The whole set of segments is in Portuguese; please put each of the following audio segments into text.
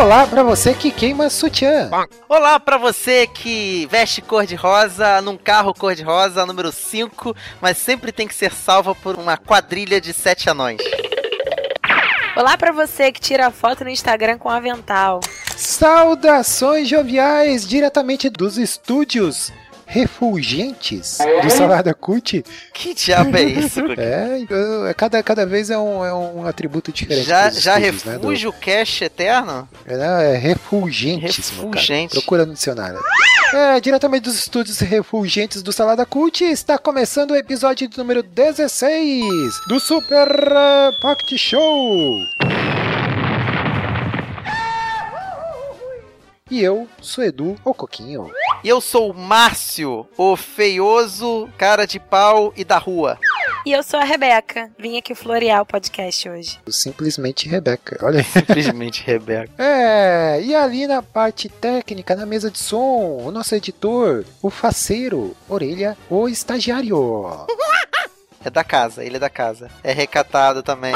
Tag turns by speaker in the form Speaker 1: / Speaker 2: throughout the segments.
Speaker 1: Olá pra você que queima sutiã.
Speaker 2: Olá pra você que veste cor de rosa num carro cor de rosa número 5, mas sempre tem que ser salva por uma quadrilha de sete anões.
Speaker 3: Olá pra você que tira foto no Instagram com avental.
Speaker 1: Saudações joviais diretamente dos estúdios refulgentes do Salada Cult.
Speaker 2: Que diabo é isso?
Speaker 1: É, então, é, cada, cada vez é um, é um atributo diferente.
Speaker 2: já já
Speaker 1: estúdios, né, do-
Speaker 2: refúgio cash eterno?
Speaker 1: É, é refulgentes, meu cara.
Speaker 2: Refulgente.
Speaker 1: Procura no dicionário. É, diretamente dos estúdios refulgentes do Salada Cult, está começando o episódio número 16 do Super Pocket Show. E eu sou Edu, o Coquinho.
Speaker 2: E eu sou o Márcio, o feioso cara de pau e da rua.
Speaker 3: E eu sou a Rebeca. Vim aqui florear o podcast hoje.
Speaker 1: Simplesmente Rebeca. Olha aí.
Speaker 2: Simplesmente Rebeca.
Speaker 1: É, e ali na parte técnica, na mesa de som, o nosso editor, o faceiro, orelha, o estagiário.
Speaker 2: É da casa, ele é da casa. É recatado também.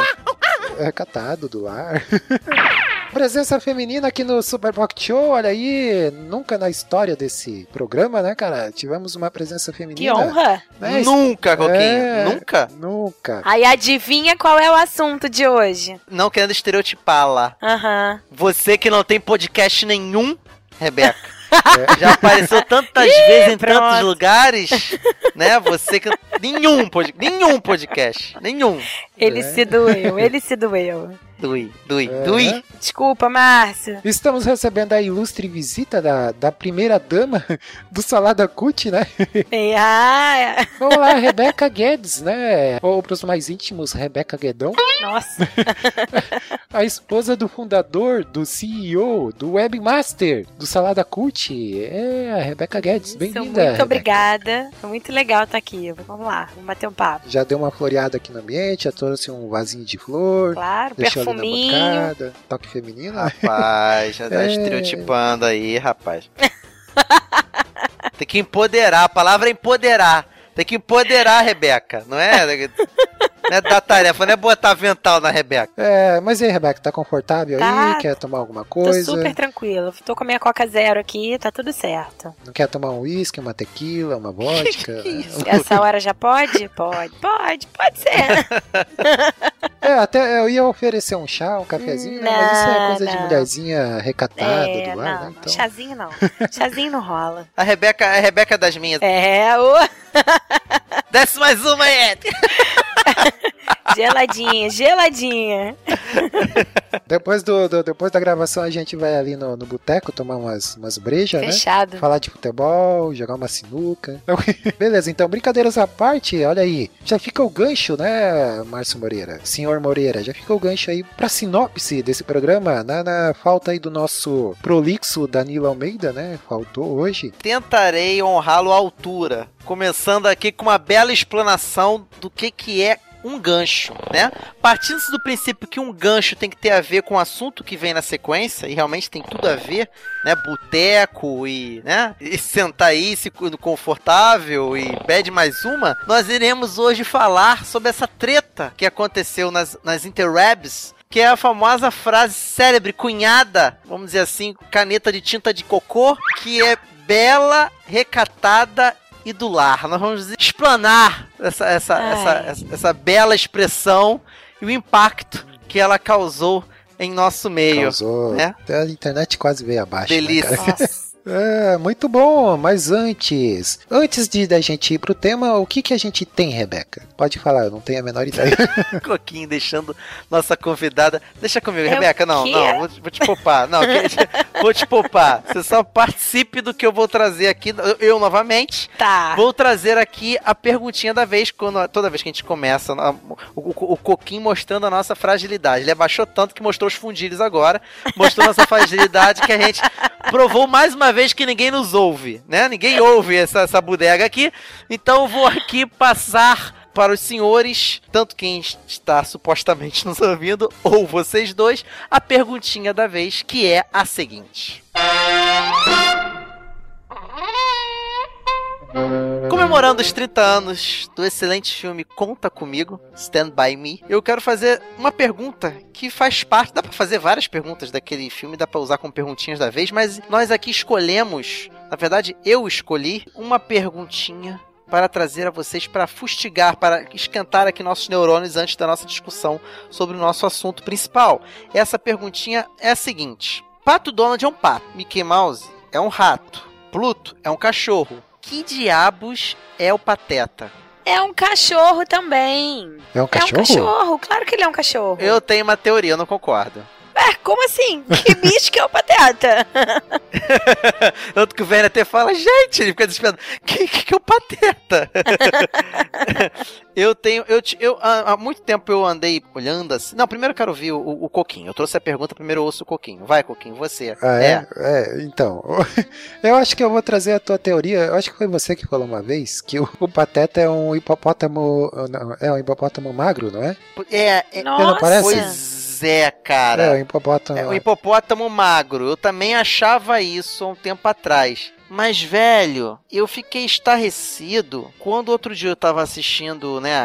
Speaker 1: É catado do ar. Presença feminina aqui no Super Pocket Show, olha aí, nunca na história desse programa, né, cara? Tivemos uma presença
Speaker 3: Que
Speaker 1: feminina.
Speaker 3: honra!
Speaker 1: Né?
Speaker 2: Nunca, Coquinho.
Speaker 1: É.
Speaker 2: Nunca.
Speaker 1: Nunca.
Speaker 3: Aí adivinha qual é o assunto de hoje?
Speaker 2: Não querendo estereotipá-la.
Speaker 3: Aham.
Speaker 2: Você que não tem podcast nenhum, Rebeca. Já apareceu tantas vezes em
Speaker 3: pronto.
Speaker 2: tantos lugares, né? Você que nenhum, pod... nenhum podcast, nenhum.
Speaker 3: Ele
Speaker 1: É.
Speaker 3: se doeu, ele se doeu.
Speaker 2: Dui, dui,
Speaker 1: É.
Speaker 2: dui.
Speaker 3: Desculpa, Márcio.
Speaker 1: Estamos recebendo a ilustre visita da, da primeira dama do Salada Cut, né?
Speaker 3: E, ah,
Speaker 1: Olá, Rebeca Guedes, né? Ou para os mais íntimos, Rebeca Guedão.
Speaker 3: nossa.
Speaker 1: A esposa do fundador, do CEO, do webmaster do Salada Cult. É a Rebeca Guedes. Bem-vinda.
Speaker 3: muito obrigada. Foi muito legal estar aqui. Vamos lá, vamos bater um papo.
Speaker 1: Já deu uma floreada aqui no ambiente, já trouxe um vasinho de flor.
Speaker 3: Claro,
Speaker 1: Deixou na
Speaker 3: perfuminho.
Speaker 1: bancada. Toque feminino.
Speaker 2: Rapaz, já tá
Speaker 1: É.
Speaker 2: estereotipando aí, rapaz. Tem que empoderar, a palavra é empoderar. Tem que empoderar a Rebeca, não é? Não é dar tarefa, não é botar avental na Rebeca.
Speaker 1: É, mas e aí, Rebeca, tá confortável
Speaker 3: Tá.
Speaker 1: aí? Quer tomar alguma
Speaker 3: Tô
Speaker 1: coisa?
Speaker 3: super tranquilo. Tô com a minha Coca Zero aqui, tá tudo certo.
Speaker 1: Não quer tomar um uísque, uma tequila, uma vodka?
Speaker 2: Isso?
Speaker 3: Essa hora já pode? Pode, pode, pode ser.
Speaker 1: É, até eu ia oferecer um chá, um cafezinho, né? Mas isso é
Speaker 3: Não,
Speaker 1: coisa de
Speaker 3: não.
Speaker 1: mulherzinha recatada
Speaker 3: É,
Speaker 1: do
Speaker 3: não,
Speaker 1: lar, né?
Speaker 3: não,
Speaker 1: Então,
Speaker 3: chazinho não. Chazinho não rola.
Speaker 2: A Rebeca, a Rebeca das minhas.
Speaker 3: É, ô,
Speaker 2: Desce mais uma aí.
Speaker 3: geladinha, geladinha.
Speaker 1: depois, do, do- depois da gravação a gente vai ali no, no boteco tomar umas, umas brejas, né?
Speaker 3: Fechado.
Speaker 1: Falar de futebol, jogar uma sinuca. Beleza, então, brincadeiras à parte, olha aí. Já fica o gancho, né, Márcio Moreira? Senhor Moreira, já fica o gancho aí pra sinopse desse programa, na, na falta aí do nosso prolixo Danilo Almeida, né? Faltou hoje.
Speaker 2: Tentarei honrá-lo à altura. Começando aqui com uma bela explanação do que, que é um gancho, né? Partindo do princípio que um gancho tem que ter a ver com o assunto que vem na sequência, e realmente tem tudo a ver, né? Boteco e, né? E sentar aí, se confortável e pede mais uma. Nós iremos hoje falar sobre essa treta que aconteceu nas, nas interwebs que é a famosa frase célebre, cunhada, vamos dizer assim, caneta de tinta de cocô, que é bela, recatada e do lar. Nós vamos explanar essa, essa, essa, essa, essa bela expressão e o impacto que ela causou em nosso meio.
Speaker 1: Causou.
Speaker 2: né?
Speaker 1: A internet quase veio abaixo. né,
Speaker 2: Delícia.
Speaker 3: Nossa.
Speaker 1: É, muito bom, mas antes, antes de da gente ir pro tema, o que que a gente tem, Rebeca? Pode falar, eu não tenho a menor ideia.
Speaker 2: Coquinho deixando nossa convidada. Deixa comigo,
Speaker 3: É
Speaker 2: Rebeca. Não, não, vou, te- vou te poupar. Não, que- vou te poupar. Você só participe do que eu vou trazer aqui. Eu, eu novamente.
Speaker 3: Tá.
Speaker 2: Vou trazer aqui a perguntinha da vez, quando, toda vez que a gente começa, o, o, o Coquinho mostrando a nossa fragilidade. Ele abaixou tanto que mostrou os fundilhos agora, mostrou nossa fragilidade que a gente provou mais uma vez que ninguém nos ouve, né? Ninguém ouve essa, essa bodega aqui. Então eu vou aqui passar para os senhores, tanto quem está supostamente nos ouvindo, ou vocês dois, a perguntinha da vez, que é a seguinte. Comemorando os 30 anos do excelente filme Conta Comigo, Stand By Me, eu quero fazer uma pergunta que faz parte. Dá pra fazer várias perguntas daquele filme, dá pra usar como perguntinhas da vez, mas nós aqui escolhemos, na verdade eu escolhi, uma perguntinha para trazer a vocês para fustigar, para esquentar aqui nossos neurônios antes da nossa discussão sobre o nosso assunto principal. Essa perguntinha é a seguinte: Pato Donald é um pato, Mickey Mouse é um rato, Pluto é um cachorro. Que diabos é o Pateta?
Speaker 3: É um cachorro também.
Speaker 1: É um
Speaker 3: É
Speaker 1: cachorro?
Speaker 3: um cachorro, claro que ele é um cachorro.
Speaker 2: Eu tenho uma teoria, eu não concordo.
Speaker 3: É, como assim? Que bicho que é o pateta?
Speaker 2: Tanto que o velho até fala, gente, ele fica desesperado. Que, que, que é o Pateta? eu tenho, eu, eu há, há muito tempo eu andei olhando assim. Não, primeiro eu quero ouvir o, o, o Coquinho. Eu trouxe a pergunta, primeiro eu ouço o Coquinho. Vai, Coquinho, você.
Speaker 1: Ah, é? é? então. Eu acho que eu vou trazer a tua teoria. Eu acho que foi você que falou uma vez que o, o Pateta é um hipopótamo. não, É um hipopótamo magro, não é?
Speaker 2: É, é,
Speaker 3: Nossa.
Speaker 1: parece?
Speaker 2: pois é, cara.
Speaker 1: É, um hipopótamo.
Speaker 2: É um hipopótamo magro. Eu também achava isso há um tempo atrás. Mas, velho, eu fiquei estarrecido quando outro dia eu tava assistindo, né,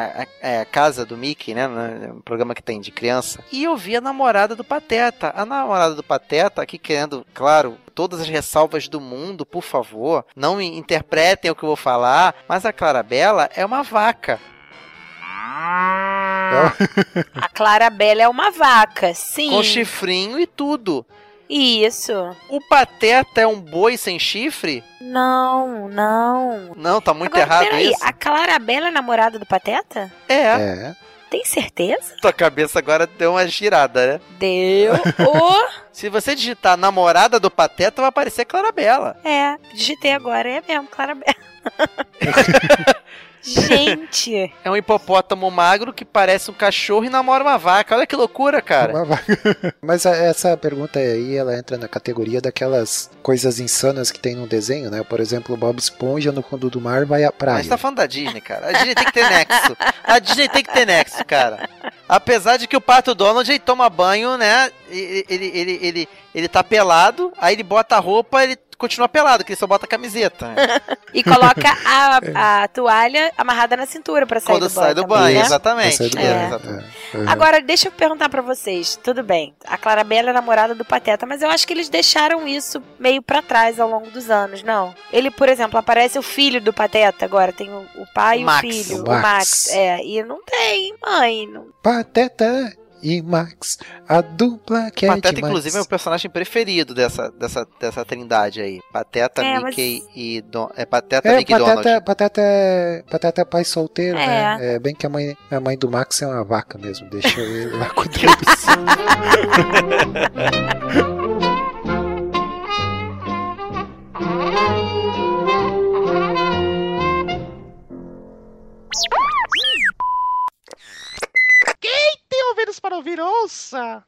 Speaker 2: a, a- a Casa do Mickey, né, no- um programa que tem de criança, e eu vi a namorada do Pateta. A namorada do Pateta, aqui querendo, claro, todas as ressalvas do mundo, por favor, não me interpretem o que eu vou falar, mas a Clarabella é uma vaca.
Speaker 3: A Clarabella é uma vaca, sim.
Speaker 2: Com chifrinho e tudo.
Speaker 3: Isso.
Speaker 2: O Pateta é um boi sem chifre?
Speaker 3: Não, não.
Speaker 2: Não, tá muito
Speaker 3: Agora,
Speaker 2: errado
Speaker 3: peraí,
Speaker 2: isso.
Speaker 3: a Clarabella é namorada do Pateta?
Speaker 2: É.
Speaker 1: É.
Speaker 3: Tem certeza?
Speaker 2: Tua cabeça agora deu uma girada, né?
Speaker 3: Deu. Ô,
Speaker 2: Se você digitar namorada do Pateta, vai aparecer Clarabella.
Speaker 3: é, digitei agora, é mesmo, Clarabella. Gente,
Speaker 2: É um hipopótamo magro que parece um cachorro e namora uma vaca. Olha que loucura, cara.
Speaker 1: Uma vaca. Mas a- essa pergunta aí, ela entra na categoria daquelas coisas insanas que tem no desenho, né? Por exemplo, o Bob Esponja no fundo do mar vai à praia.
Speaker 2: Mas tá falando da Disney, cara. A Disney tem que ter nexo. A Disney tem que ter nexo, cara. Apesar de que o Pato Donald ele toma banho, né? Ele, ele, ele, ele, ele tá pelado, aí ele bota a roupa, ele continua pelado, que ele só bota a camiseta.
Speaker 3: e coloca a, a toalha amarrada na cintura pra sair
Speaker 2: Quando
Speaker 3: do banho.
Speaker 2: sai do
Speaker 3: também,
Speaker 2: banho,
Speaker 3: né?
Speaker 2: exatamente.
Speaker 1: É do
Speaker 3: É.
Speaker 1: banho,
Speaker 2: exatamente.
Speaker 1: é, é.
Speaker 3: Agora, deixa eu perguntar pra vocês. Tudo bem, a Clarabella é namorada do Pateta, mas eu acho que eles deixaram isso meio pra trás ao longo dos anos, não? Ele, por exemplo, aparece o filho do Pateta agora, tem o, o pai
Speaker 2: O
Speaker 3: e
Speaker 2: Max.
Speaker 3: o filho,
Speaker 1: O
Speaker 3: o
Speaker 1: Max.
Speaker 3: Max. É, e não tem mãe. Não...
Speaker 1: Pateta e Max, a dupla que é
Speaker 2: Pateta,
Speaker 1: demais.
Speaker 2: inclusive, é o personagem preferido dessa, dessa, dessa trindade aí. Pateta,
Speaker 3: É,
Speaker 2: Mickey e Don... É Pateta,
Speaker 1: É,
Speaker 2: Mickey
Speaker 1: Pateta,
Speaker 2: Donald.
Speaker 1: Pateta, é, Pateta é pai solteiro,
Speaker 3: É.
Speaker 1: né? É bem que a mãe, a mãe do Max é uma vaca mesmo. Deixa ele lá com eles.
Speaker 4: Tem ouvidos para ouvir, ouça!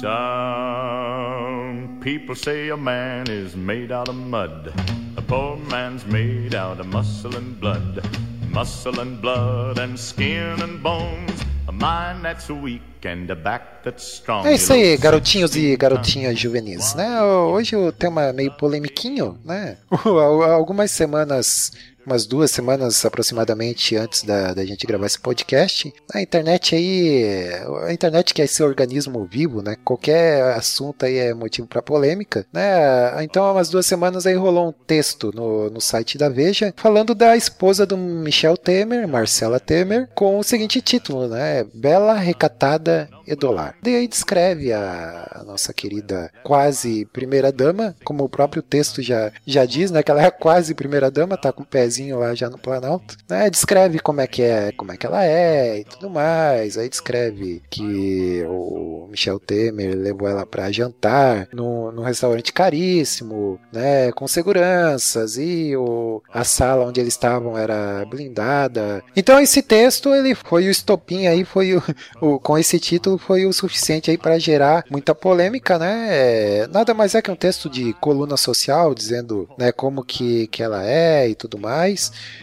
Speaker 5: Some people say a man is made out of mud. A poor man's made out of muscle and blood. Muscle and blood and skin and bones. A mind that's weak and a back that's strong.
Speaker 1: É isso aí, garotinhos e garotinhas juvenis, né? Hoje o tema meio polemiquinho, né? Algumas semanas, umas duas semanas aproximadamente antes da, da gente gravar esse podcast, a internet aí, a internet que é esse organismo vivo, né? Qualquer assunto aí é motivo para polêmica, né? Então, há umas duas semanas aí rolou um texto no, no site da Veja falando da esposa do Michel Temer, Marcela Temer, com o seguinte título, né? Bela, recatada Brenda Edolar. E aí descreve a, nossa querida quase primeira dama, como o próprio texto já, já diz, né? Que ela é quase primeira dama, tá com o pezinho lá já no Planalto. Né, descreve como é que é, como é que ela é e tudo mais. Aí descreve que o Michel Temer levou ela para jantar num, num restaurante caríssimo, né? Com seguranças e o, a sala onde eles estavam era blindada. Então esse texto ele foi o estopim aí, foi o, o com esse título foi o suficiente aí para gerar muita polêmica, né? Nada mais é que um texto de coluna social dizendo, né, como que, que ela é e tudo mais,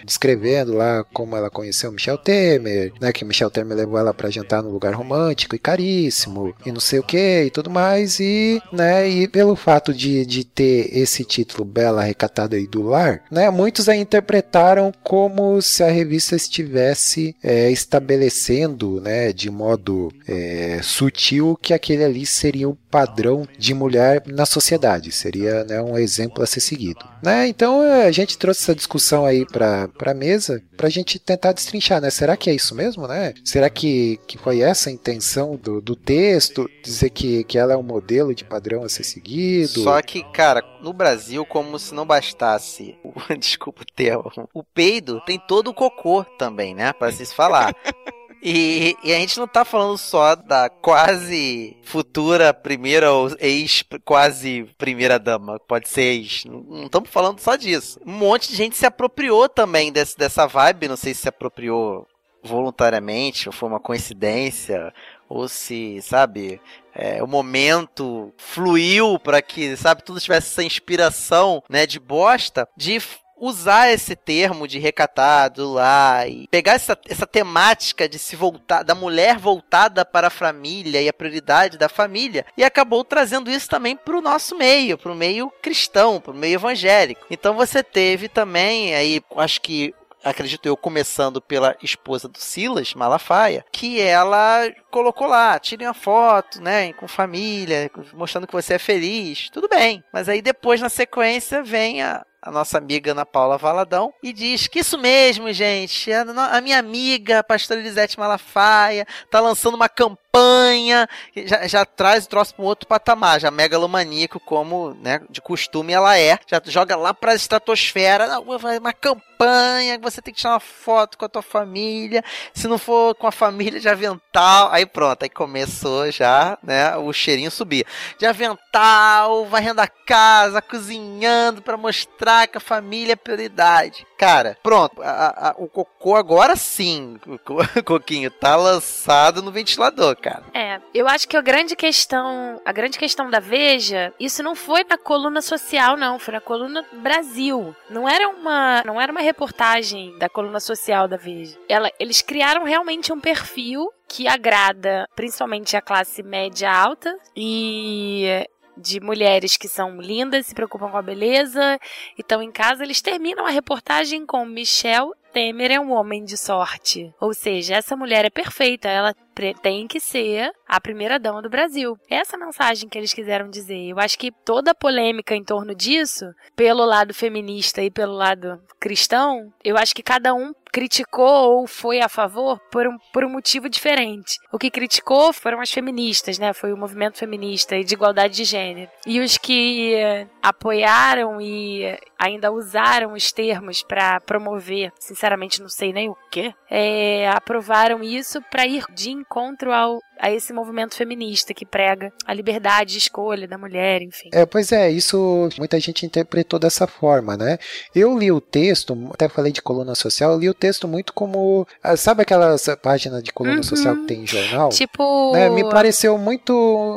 Speaker 1: descrevendo lá como ela conheceu Michel Temer, né, que Michel Temer levou ela para jantar num lugar romântico e caríssimo e não sei o que e tudo mais e, né, e pelo fato de, de ter esse título Bela Recatada e do Lar, né, muitos a interpretaram como se a revista estivesse é, estabelecendo, né, de modo é, sutil que aquele ali seria o padrão de mulher na sociedade, seria né, um exemplo a ser seguido. Né? Então a gente trouxe essa discussão aí para a mesa para a gente tentar destrinchar, né? Será que é isso mesmo, né? Será que, que foi essa a intenção do, do texto, dizer que, que ela é um modelo de padrão a ser seguido?
Speaker 2: Só que, cara, no Brasil, como se não bastasse, desculpa o termo, o peido tem todo o cocô também, né? Para se falar. E, e, a gente não tá falando só da quase futura primeira ou ex quase primeira dama, pode ser ex. Não estamos falando só disso. Um monte de gente se apropriou também desse, dessa vibe, não sei se se apropriou voluntariamente ou foi uma coincidência ou se, sabe, é, o momento fluiu para que, sabe, tudo tivesse essa inspiração, né, de bosta, de usar esse termo de recatado lá e pegar essa, essa temática de se voltar da mulher voltada para a família e a prioridade da família e acabou trazendo isso também para o nosso meio, para o meio cristão, para o meio evangélico. Então você teve também aí, acho que acredito eu, começando pela esposa do Silas, Malafaia, que ela colocou lá, tirem uma foto, né, com família, mostrando que você é feliz, tudo bem. Mas aí depois, na sequência, vem a, a nossa amiga Ana Paula Valadão, e diz que isso mesmo, gente, a, a minha amiga, a pastora Elisete Malafaia, tá lançando uma campanha, já, já traz o troço para um outro patamar, já megalomaníaco, como né, de costume ela é, já joga lá para a estratosfera, uma campanha, você tem que tirar uma foto com a tua família, se não for com a família de avental, aí pronto, aí começou já, né, o cheirinho subir. De avental, varrendo a casa, cozinhando para mostrar que a família é prioridade. Cara, pronto, a, a, o cocô agora sim, o coquinho tá lançado no ventilador, cara.
Speaker 3: É, eu acho que a grande questão, a grande questão da Veja, isso não foi na coluna social não, foi na coluna Brasil. Não era uma, não era uma reportagem da coluna social da Veja. Ela, eles criaram realmente um perfil que agrada principalmente a classe média alta e de mulheres que são lindas, se preocupam com a beleza e estão em casa, eles terminam a reportagem com Michelle Temer é um homem de sorte. Ou seja, essa mulher é perfeita, ela tem que ser a primeira dama do Brasil. Essa mensagem que eles quiseram dizer. Eu acho que toda a polêmica em torno disso, pelo lado feminista e pelo lado cristão, eu acho que cada um criticou ou foi a favor por um, por um motivo diferente. O que criticou foram as feministas, né? Foi o movimento feminista e de igualdade de gênero. E os que apoiaram e ainda usaram os termos para promover, sinceramente não sei nem o que, é, aprovaram isso para ir de encontro ao a esse movimento feminista que prega a liberdade de escolha da mulher, enfim.
Speaker 1: É, pois é, isso muita gente interpretou dessa forma, né? Eu li o texto, até falei de coluna social, eu li o texto muito como, ah, sabe aquelas páginas de coluna uhum. social que tem em jornal?
Speaker 3: Tipo,
Speaker 1: né? me pareceu muito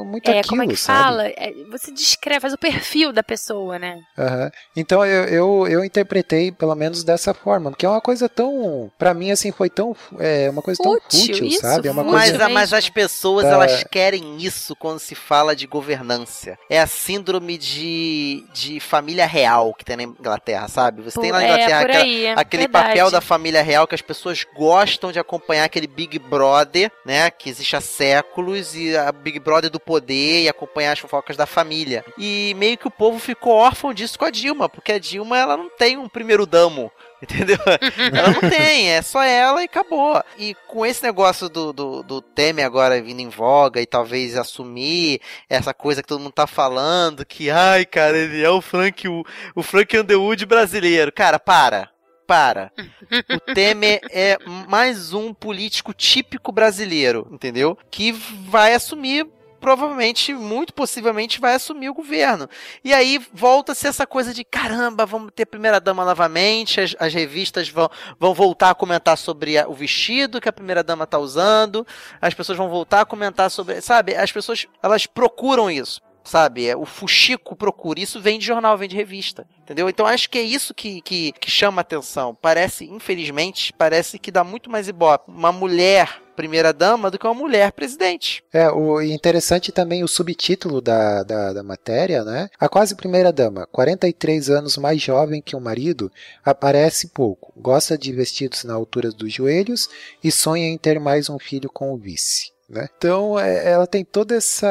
Speaker 1: muito
Speaker 3: é,
Speaker 1: aquilo,
Speaker 3: como é que
Speaker 1: sabe?
Speaker 3: fala? É, você descreve, faz o perfil da pessoa, né?
Speaker 1: Uhum. Então eu, eu, eu interpretei pelo menos dessa forma, porque é uma coisa tão, para mim assim foi tão é uma coisa tão fútil, fútil sabe? É uma
Speaker 2: mas,
Speaker 1: coisa
Speaker 2: mas as pessoas é. elas querem isso quando se fala de governância. É a síndrome de, de família real que tem na Inglaterra, sabe? Você por, tem na Inglaterra
Speaker 3: é, aí,
Speaker 2: aquela, aquele verdade. papel da família real que as pessoas gostam de acompanhar aquele Big Brother, né? Que existe há séculos e a Big Brother do poder e acompanhar as fofocas da família. E meio que o povo ficou órfão disso com a Dilma, porque a Dilma ela não tem um primeiro damo Entendeu? ela não tem, é só ela e acabou. E com esse negócio do, do, do Temer agora vindo em voga e talvez assumir essa coisa que todo mundo tá falando, que, ai, cara, ele é o Frank, o, o Frank Underwood brasileiro. Cara, para. Para. O Temer é mais um político típico brasileiro, entendeu? Que vai assumir provavelmente, muito possivelmente, vai assumir o governo. E aí volta-se essa coisa de caramba, vamos ter primeira-dama novamente, as, as, revistas vão, vão voltar a comentar sobre a, o vestido que a primeira-dama está usando, as pessoas vão voltar a comentar sobre. Sabe, as pessoas elas procuram isso sabe? É, o fuxico procura. Isso vem de jornal, vem de revista, entendeu? Então acho que é isso que, que, que chama atenção. Parece, infelizmente, parece que dá muito mais ibope uma mulher primeira dama do que uma mulher presidente.
Speaker 1: É, o interessante também o subtítulo da, da, da, matéria, né? A quase primeira dama, 43 anos mais jovem que o marido, aparece pouco, gosta de vestidos na altura dos joelhos e sonha em ter mais um filho com o vice. Né? Então é, ela tem toda essa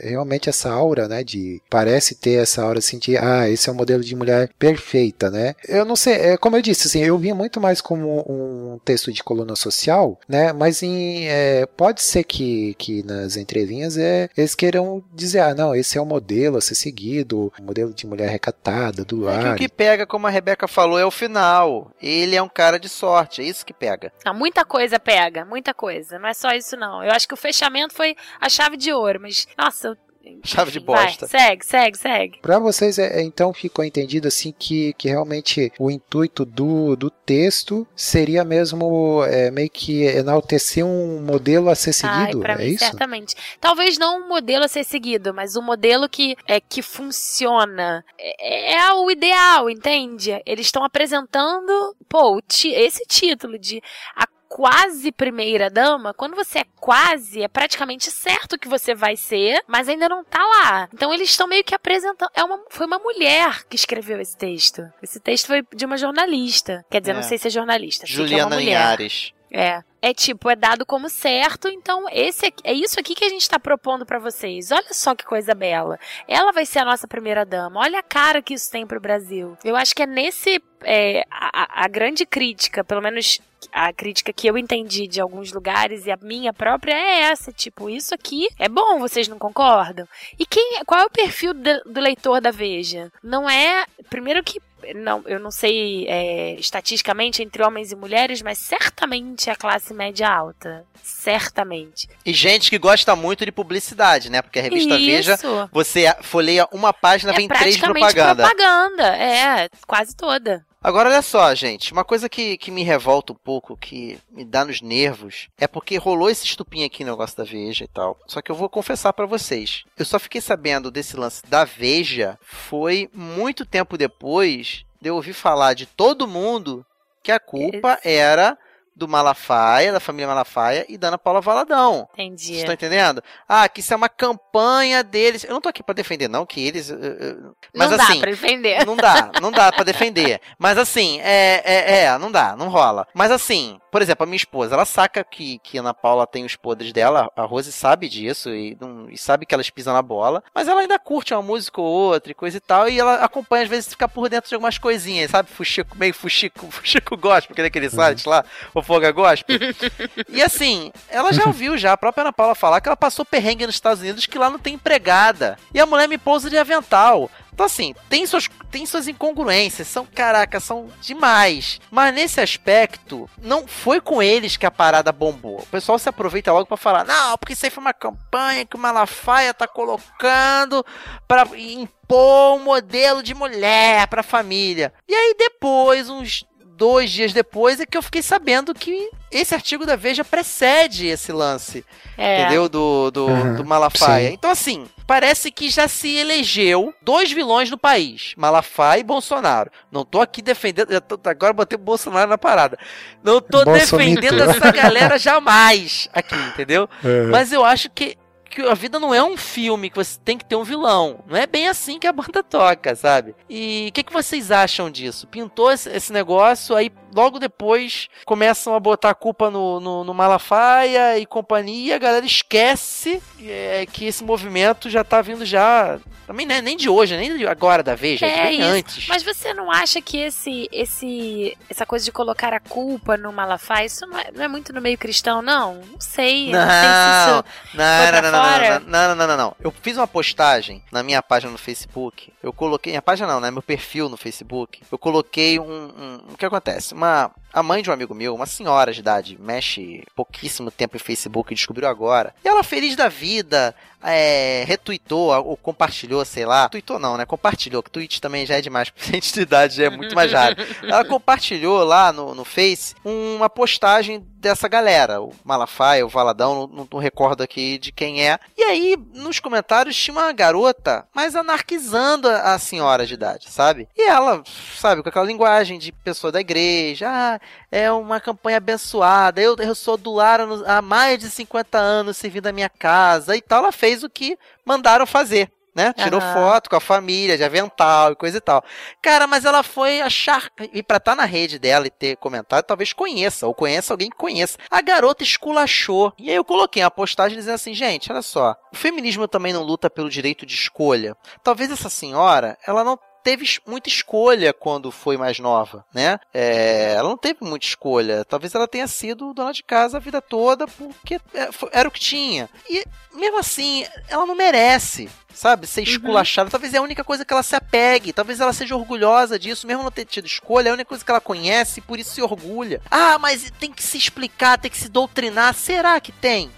Speaker 1: realmente essa aura, né? De parece ter essa aura assim de ah, esse é o modelo de mulher perfeita, né? Eu não sei, é, como eu disse, assim, eu vi muito mais como um texto de coluna social, né? Mas em, é, pode ser que, que nas entrelinhas é, eles queiram dizer ah, não, esse é o modelo a ser seguido, o modelo de mulher recatada, do. É
Speaker 2: que o que pega, como a Rebeca falou, é o final. Ele é um cara de sorte, é isso que pega.
Speaker 3: Não, muita coisa pega, muita coisa. Não é só isso isso, não. Eu acho que o fechamento foi a chave de ouro, mas, nossa,
Speaker 2: Chave de bosta.
Speaker 3: Vai, segue, segue, segue.
Speaker 1: Para vocês, é, é, então ficou entendido assim que, que realmente o intuito do, do texto seria mesmo é, meio que enaltecer um modelo a ser seguido, Ai, é mim, isso?
Speaker 3: Certamente. Talvez não um modelo a ser seguido, mas um modelo que é que funciona. É, é o ideal, entende? Eles estão apresentando, pô, esse título de a quase primeira dama, quando você é quase, é praticamente certo que você vai ser, mas ainda não tá lá. Então eles estão meio que apresentando. É uma, foi uma mulher que escreveu esse texto. Esse texto foi de uma jornalista. Quer dizer, é. não sei se é jornalista.
Speaker 2: Juliana
Speaker 3: é
Speaker 2: Linhares.
Speaker 3: É. É tipo, é dado como certo, então esse é isso aqui que a gente está propondo para vocês. Olha só que coisa bela. Ela vai ser a nossa primeira dama. Olha a cara que isso tem pro Brasil. Eu acho que é nesse é, a, a grande crítica, pelo menos a crítica que eu entendi de alguns lugares e a minha própria é essa, tipo, isso aqui é bom, vocês não concordam? E quem, qual é o perfil do, do leitor da Veja? Não é, primeiro que não, eu não sei é, estatisticamente entre homens e mulheres, mas certamente é a classe média alta. Certamente.
Speaker 2: E gente que gosta muito de publicidade, né? Porque a revista Isso. Veja, você folheia uma página, é vem três propaganda.
Speaker 3: propaganda, é, quase toda.
Speaker 2: Agora olha só, gente, uma coisa que, que me revolta um pouco, que me dá nos nervos, é porque rolou esse estupinho aqui no negócio da Veja e tal. Só que eu vou confessar para vocês, eu só fiquei sabendo desse lance da Veja foi muito tempo depois de eu ouvir falar de todo mundo que a culpa era do Malafaia, da família Malafaia e da Ana Paula Valadão.
Speaker 3: Entendi.
Speaker 2: Vocês estão entendendo? Ah, que isso é uma campanha deles. Eu não tô aqui para defender, não, que eles. Uh, uh, mas
Speaker 3: não
Speaker 2: assim.
Speaker 3: Dá pra defender.
Speaker 2: Não dá, não dá para defender. Mas assim, é, é, é, não dá, não rola. Mas assim, por exemplo, a minha esposa, ela saca que, que a Ana Paula tem os podres dela, a Rose sabe disso e, não, e sabe que elas pisam na bola, mas ela ainda curte uma música ou outra e coisa e tal, e ela acompanha, às vezes, fica por dentro de algumas coisinhas, sabe? Fuxico, meio fuxico, fuxico gospel, que é aquele site lá, o Foga Gospel. e assim, ela já ouviu já a própria Ana Paula falar que ela passou perrengue nos Estados Unidos que lá não tem empregada. E a mulher me pousa de avental. Então, assim, tem suas, tem suas incongruências, são, caraca, são demais. Mas nesse aspecto, não foi com eles que a parada bombou. O pessoal se aproveita logo para falar, não, porque isso aí foi uma campanha que o Malafaia tá colocando para impor um modelo de mulher pra família. E aí depois, uns dois dias depois é que eu fiquei sabendo que esse artigo da Veja precede esse lance. É. Entendeu? Do, do, uhum, do Malafaia. Sim. Então, assim, parece que já se elegeu dois vilões no país: Malafaia e Bolsonaro. Não tô aqui defendendo. Tô, agora botei o Bolsonaro na parada. Não tô defendendo essa galera jamais aqui, entendeu? Uhum. Mas eu acho que que a vida não é um filme que você tem que ter um vilão. Não é bem assim que a banda toca, sabe? E o que, que vocês acham disso? Pintou esse negócio, aí logo depois começam a botar a culpa no, no, no Malafaia e companhia, a galera esquece é, que esse movimento já tá vindo já. Também né, nem de hoje, nem de agora da Veja,
Speaker 3: É
Speaker 2: bem
Speaker 3: isso.
Speaker 2: antes.
Speaker 3: Mas você não acha que esse, esse, essa coisa de colocar a culpa no Malafaia, isso não é, não é muito no meio cristão, não? Não sei. Não, sei se
Speaker 2: Não,
Speaker 3: isso.
Speaker 2: não, não, não, não, não, não, não, não, não. Eu fiz uma postagem na minha página no Facebook. Eu coloquei. Minha página não, né? Meu perfil no Facebook. Eu coloquei um. um- o que acontece? Uma. A mãe de um amigo meu, uma senhora de idade, mexe pouquíssimo tempo em Facebook, descobriu agora. E ela, feliz da vida, é, retweetou ou compartilhou, sei lá. Tweetou não, né? Compartilhou, que tweet também já é demais pra gente de idade, já é muito mais raro. Ela compartilhou lá no, no Face uma postagem dessa galera, o Malafaia, o Valadão, não, não recordo aqui de quem é. E aí, nos comentários, tinha uma garota mais anarquizando a, a senhora de idade, sabe? E ela, sabe, com aquela linguagem de pessoa da igreja, ah, é uma campanha abençoada, eu, eu sou do lar há mais de 50 anos servindo a minha casa e tal. Ela fez o que mandaram fazer. Né? Tirou
Speaker 3: Aham.
Speaker 2: foto com a família, de avental e coisa e tal. Cara, mas ela foi achar. E pra estar na rede dela e ter comentado, talvez conheça, ou conheça alguém que conheça. A garota esculachou. E aí eu coloquei uma postagem dizendo assim: gente, olha só. O feminismo também não luta pelo direito de escolha. Talvez essa senhora, ela não teve muita escolha quando foi mais nova, né? É, ela não teve muita escolha. Talvez ela tenha sido dona de casa a vida toda porque é, era o que tinha. E mesmo assim, ela não merece. Sabe, ser esculachada. Talvez é a única coisa que ela se apegue. Talvez ela seja orgulhosa disso, mesmo não ter tido escolha. É a única coisa que ela conhece e por isso se orgulha. Ah, mas tem que se explicar, tem que se doutrinar. Será que tem?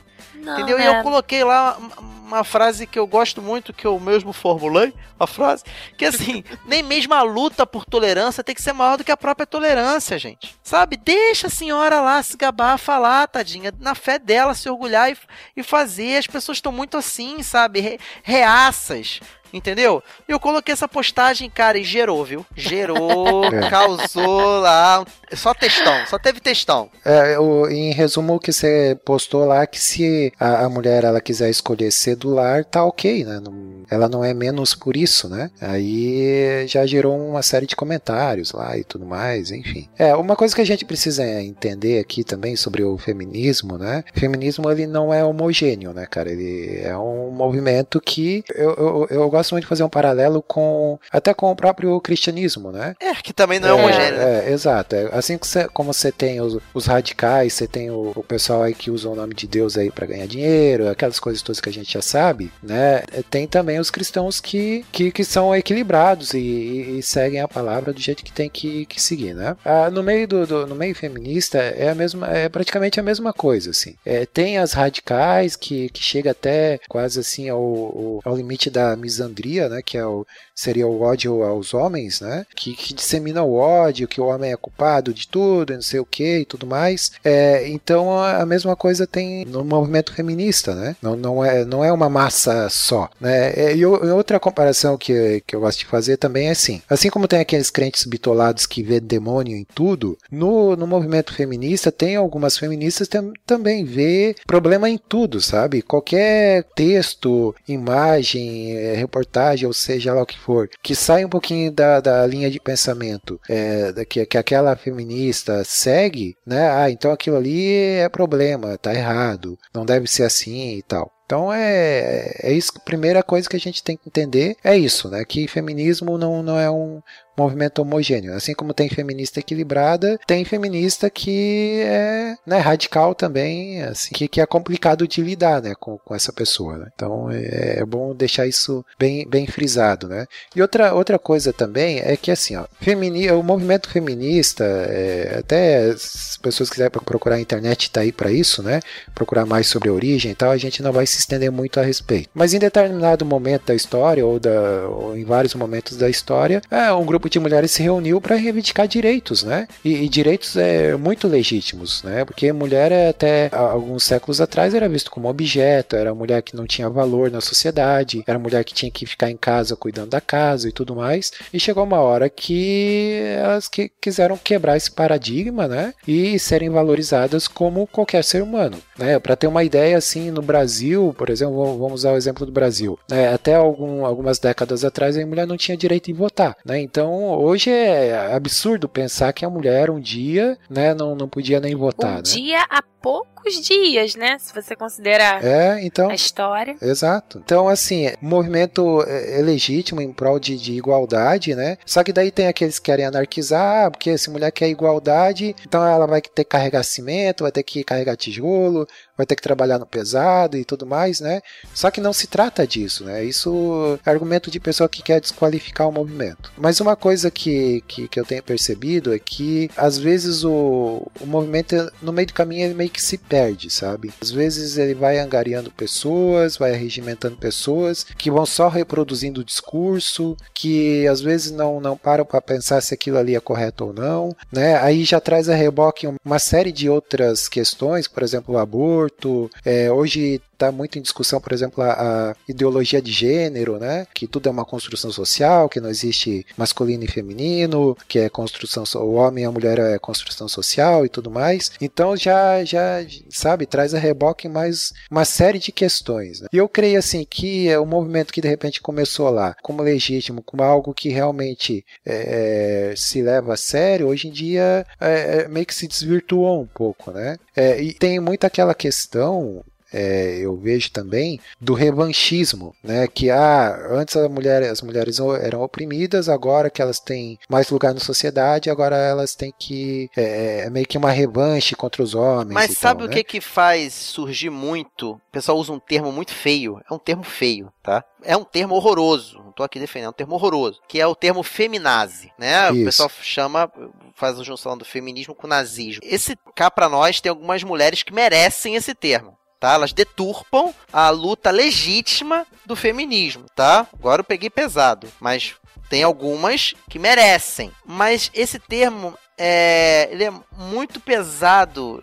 Speaker 3: Não,
Speaker 2: Entendeu? E
Speaker 3: né?
Speaker 2: eu coloquei lá uma- uma frase que eu gosto muito, que eu mesmo formulei, a frase, que assim, nem mesmo a luta por tolerância tem que ser maior do que a própria tolerância, gente. Sabe? Deixa a senhora lá se gabar, falar, tadinha, na fé dela, se orgulhar e, e fazer. As pessoas estão muito assim, sabe? Re- reaças. Entendeu? E eu coloquei essa postagem, cara, e gerou, viu? Gerou,
Speaker 1: É.
Speaker 2: causou lá. Só textão, só teve textão.
Speaker 1: É, o- em resumo, o que você postou lá é que se a, a mulher ela quiser escolher ser do lar, tá ok, né? Não- ela não é menos por isso, né? Aí já gerou uma série de comentários lá e tudo mais, enfim. É, uma coisa que a gente precisa entender aqui também sobre o feminismo, né? O feminismo ele não é homogêneo, né, cara? Ele é um movimento que eu, eu, eu gosto muito de fazer um paralelo com até com o próprio cristianismo, né?
Speaker 2: É, que também não é, homogêneo, né?
Speaker 1: É, exato. É, Assim que você- como você tem os, os radicais, você tem o, o pessoal aí que usa o nome de Deus aí para ganhar dinheiro, aquelas coisas todas que a gente já sabe, né? É, Tem também os cristãos que, que, que são equilibrados e, e- e seguem a palavra do jeito que tem que, que seguir, né? Ah, no meio do, do- no meio feminista é a mesma, é praticamente a mesma coisa, assim. É, tem as radicais que, que chega até quase assim ao, ao limite da misandria, né? Que é o, seria o ódio aos homens, né? Que, que dissemina o ódio, que o homem é culpado de tudo, e não sei o que e tudo mais. É, então a, mesma coisa tem no movimento feminista, né? Não, não, é, não é uma massa só, né? É, e, outra comparação que, que eu gosto de fazer também é assim. Assim como tem aqueles crentes bitolados que vê demônio em tudo, no, no movimento feminista tem algumas feministas tam- também vê problema em tudo, sabe? Qualquer texto, imagem, eh, reportagem, ou seja lá o que for, que sai um pouquinho da, da linha de pensamento é, que, que aquela feminista segue, né? Ah, então aquilo ali é problema, tá errado, não deve ser assim e tal. Então é, é isso. A primeira coisa que a gente tem que entender é isso, né? Que feminismo não, não é um movimento homogêneo. Assim como tem feminista equilibrada, tem feminista que é né, radical também, assim, que, que é complicado de lidar né, com, com essa pessoa. né? Então é, é bom deixar isso bem, bem frisado. Né? E outra, outra coisa também é que assim, ó, femini o movimento feminista, é, até as pessoas quiserem procurar na internet tá aí para isso, né? Procurar mais sobre a origem e tal, a gente não vai se estender muito a respeito. Mas em determinado momento da história, ou, da, ou em vários momentos da história, é, um grupo de mulheres se reuniu para reivindicar direitos, né? E, e direitos é, muito legítimos, né? Porque mulher é, até alguns séculos atrás era visto como objeto, era mulher que não tinha valor na sociedade, era mulher que tinha que ficar em casa cuidando da casa e tudo mais. E chegou uma hora que elas que quiseram quebrar esse paradigma, né? E serem valorizadas como qualquer ser humano, né? Para ter uma ideia assim, no Brasil, por exemplo, vamos- vamos usar o exemplo do Brasil, né? Até algum, algumas décadas atrás a mulher não tinha direito de votar, né? Então hoje é absurdo pensar que a mulher um dia, né, não, não podia nem votar,
Speaker 3: um
Speaker 1: né?
Speaker 3: dia há poucos dias, né? Se você considerar
Speaker 1: É, então.
Speaker 3: a história.
Speaker 1: Exato. Então, assim, o movimento é é legítimo em prol de, de igualdade, né? Só que daí tem aqueles que querem anarquizar, ah, porque se mulher quer igualdade, então ela vai ter que carregar cimento, vai ter que carregar tijolo, vai ter que trabalhar no pesado e tudo mais, né? Só que não se trata disso, né? Isso é argumento de pessoa que quer desqualificar o movimento. Mas uma coisa que, que, que eu tenho percebido é que, às vezes, o, o movimento, no meio do caminho, ele meio que se perde, sabe? Às vezes ele vai angariando pessoas, vai regimentando pessoas que vão só reproduzindo o discurso, que às vezes não, não param para pensar se aquilo ali é correto ou não, né? Aí já traz a reboque uma série de outras questões, por exemplo, o aborto. É, hoje está muito em discussão, por exemplo, a, a, ideologia de gênero, né? Que tudo é uma construção social, que não existe masculino e feminino, que é construção, o homem e a mulher é construção social e tudo mais. Então já, já sabe, traz a reboque mais uma série de questões. Né? E eu creio assim que é o movimento que de repente começou lá como legítimo, como algo que realmente é, se leva a sério, hoje em dia é, meio que se desvirtuou um pouco, né? É, e tem muito aquela questão é, eu vejo também do revanchismo, né? Que ah, antes a mulher, as mulheres eram oprimidas, agora que elas têm mais lugar na sociedade, agora elas têm que é, é meio que uma revanche contra os homens.
Speaker 2: Mas sabe
Speaker 1: tal,
Speaker 2: o
Speaker 1: né?
Speaker 2: que que faz surgir muito? O pessoal usa um termo muito feio. É um termo feio, tá? É um termo horroroso. Não tô aqui defendendo, é um termo horroroso. Que é o termo feminazi, né? O
Speaker 1: Isso.
Speaker 2: pessoal chama, faz a junção do feminismo com o nazismo. Esse cá pra nós tem algumas mulheres que merecem esse termo. Tá? Elas deturpam a luta legítima do feminismo, tá? Agora eu peguei pesado, mas tem algumas que merecem. Mas esse termo é, ele é muito pesado,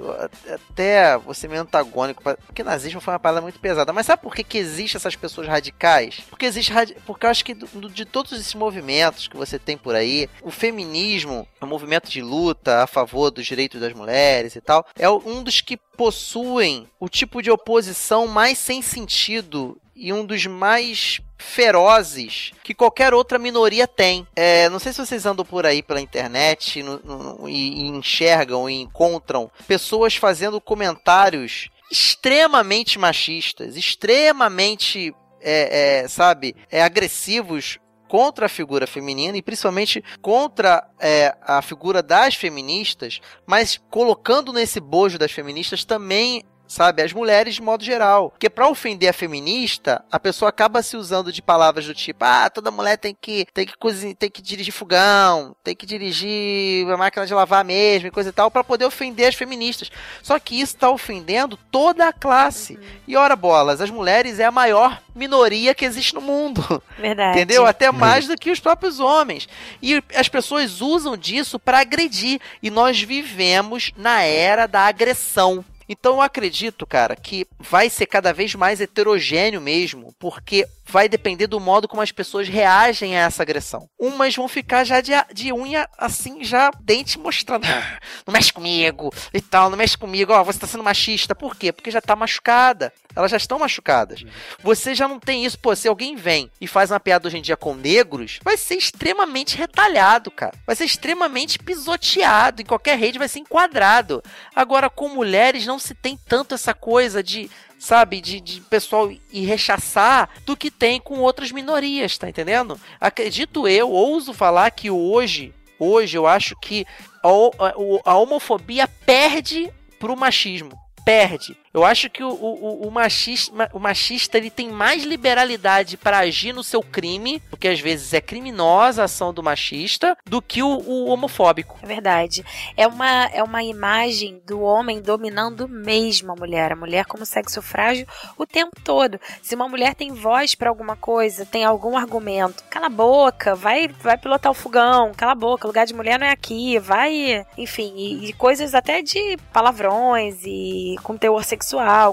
Speaker 2: até você meio antagônico, porque nazismo foi uma palavra muito pesada. Mas sabe por que, que existe essas pessoas radicais? Porque existe porque eu acho que do- de todos esses movimentos que você tem por aí, o feminismo, o movimento de luta a favor dos direitos das mulheres e tal, é um dos que possuem o tipo de oposição mais sem sentido e um dos mais ferozes que qualquer outra minoria tem. É, não sei se vocês andam por aí pela internet no- no- e, e enxergam e encontram pessoas fazendo comentários extremamente machistas, extremamente, é, é, sabe, é, agressivos contra a figura feminina e principalmente contra é, a figura das feministas, mas colocando nesse bojo das feministas também sabe, as mulheres de modo geral. Porque para ofender a feminista, a pessoa acaba se usando de palavras do tipo: "Ah, toda mulher tem que tem que cozinhar, tem que dirigir fogão, tem que dirigir a máquina de lavar mesmo e coisa e tal para poder ofender as feministas". Só que isso está ofendendo toda a classe. E ora bolas, as mulheres é a maior minoria que existe no mundo.
Speaker 3: Verdade.
Speaker 2: Entendeu? Até mais do que os próprios homens. E as pessoas usam disso para agredir. E nós vivemos na era da agressão. Então eu acredito, cara, que vai ser cada vez mais heterogêneo mesmo, porque vai depender do modo como as pessoas reagem a essa agressão. Umas vão ficar já de, de unha assim, já dente mostrando. "Ah, Não mexe comigo e tal, não mexe comigo, ó, você tá sendo machista. Por quê? Porque já tá machucada. Elas já estão machucadas. Você já não tem isso, pô, se alguém vem e faz uma piada hoje em dia com negros, vai ser extremamente retalhado, cara. Vai ser extremamente pisoteado, em qualquer rede vai ser enquadrado. Agora, com mulheres não se tem tanto essa coisa de, sabe, de, de pessoal ir rechaçar do que tem com outras minorias, tá entendendo? Acredito eu, ouso falar que hoje, hoje eu acho que a, a- a homofobia perde pro machismo. Perde. Eu acho que o, o, o machista, o machista ele tem mais liberalidade para agir no seu crime, porque às vezes é criminosa a ação do machista, do que o, o homofóbico.
Speaker 3: É verdade. É uma, é uma imagem do homem dominando mesmo a mulher. A mulher como sexo frágil o tempo todo. Se uma mulher tem voz pra alguma coisa, tem algum argumento, cala a boca, vai, vai pilotar o fogão, cala a boca, lugar de mulher não é aqui, vai. Enfim, e, e coisas até de palavrões e com teor sexual,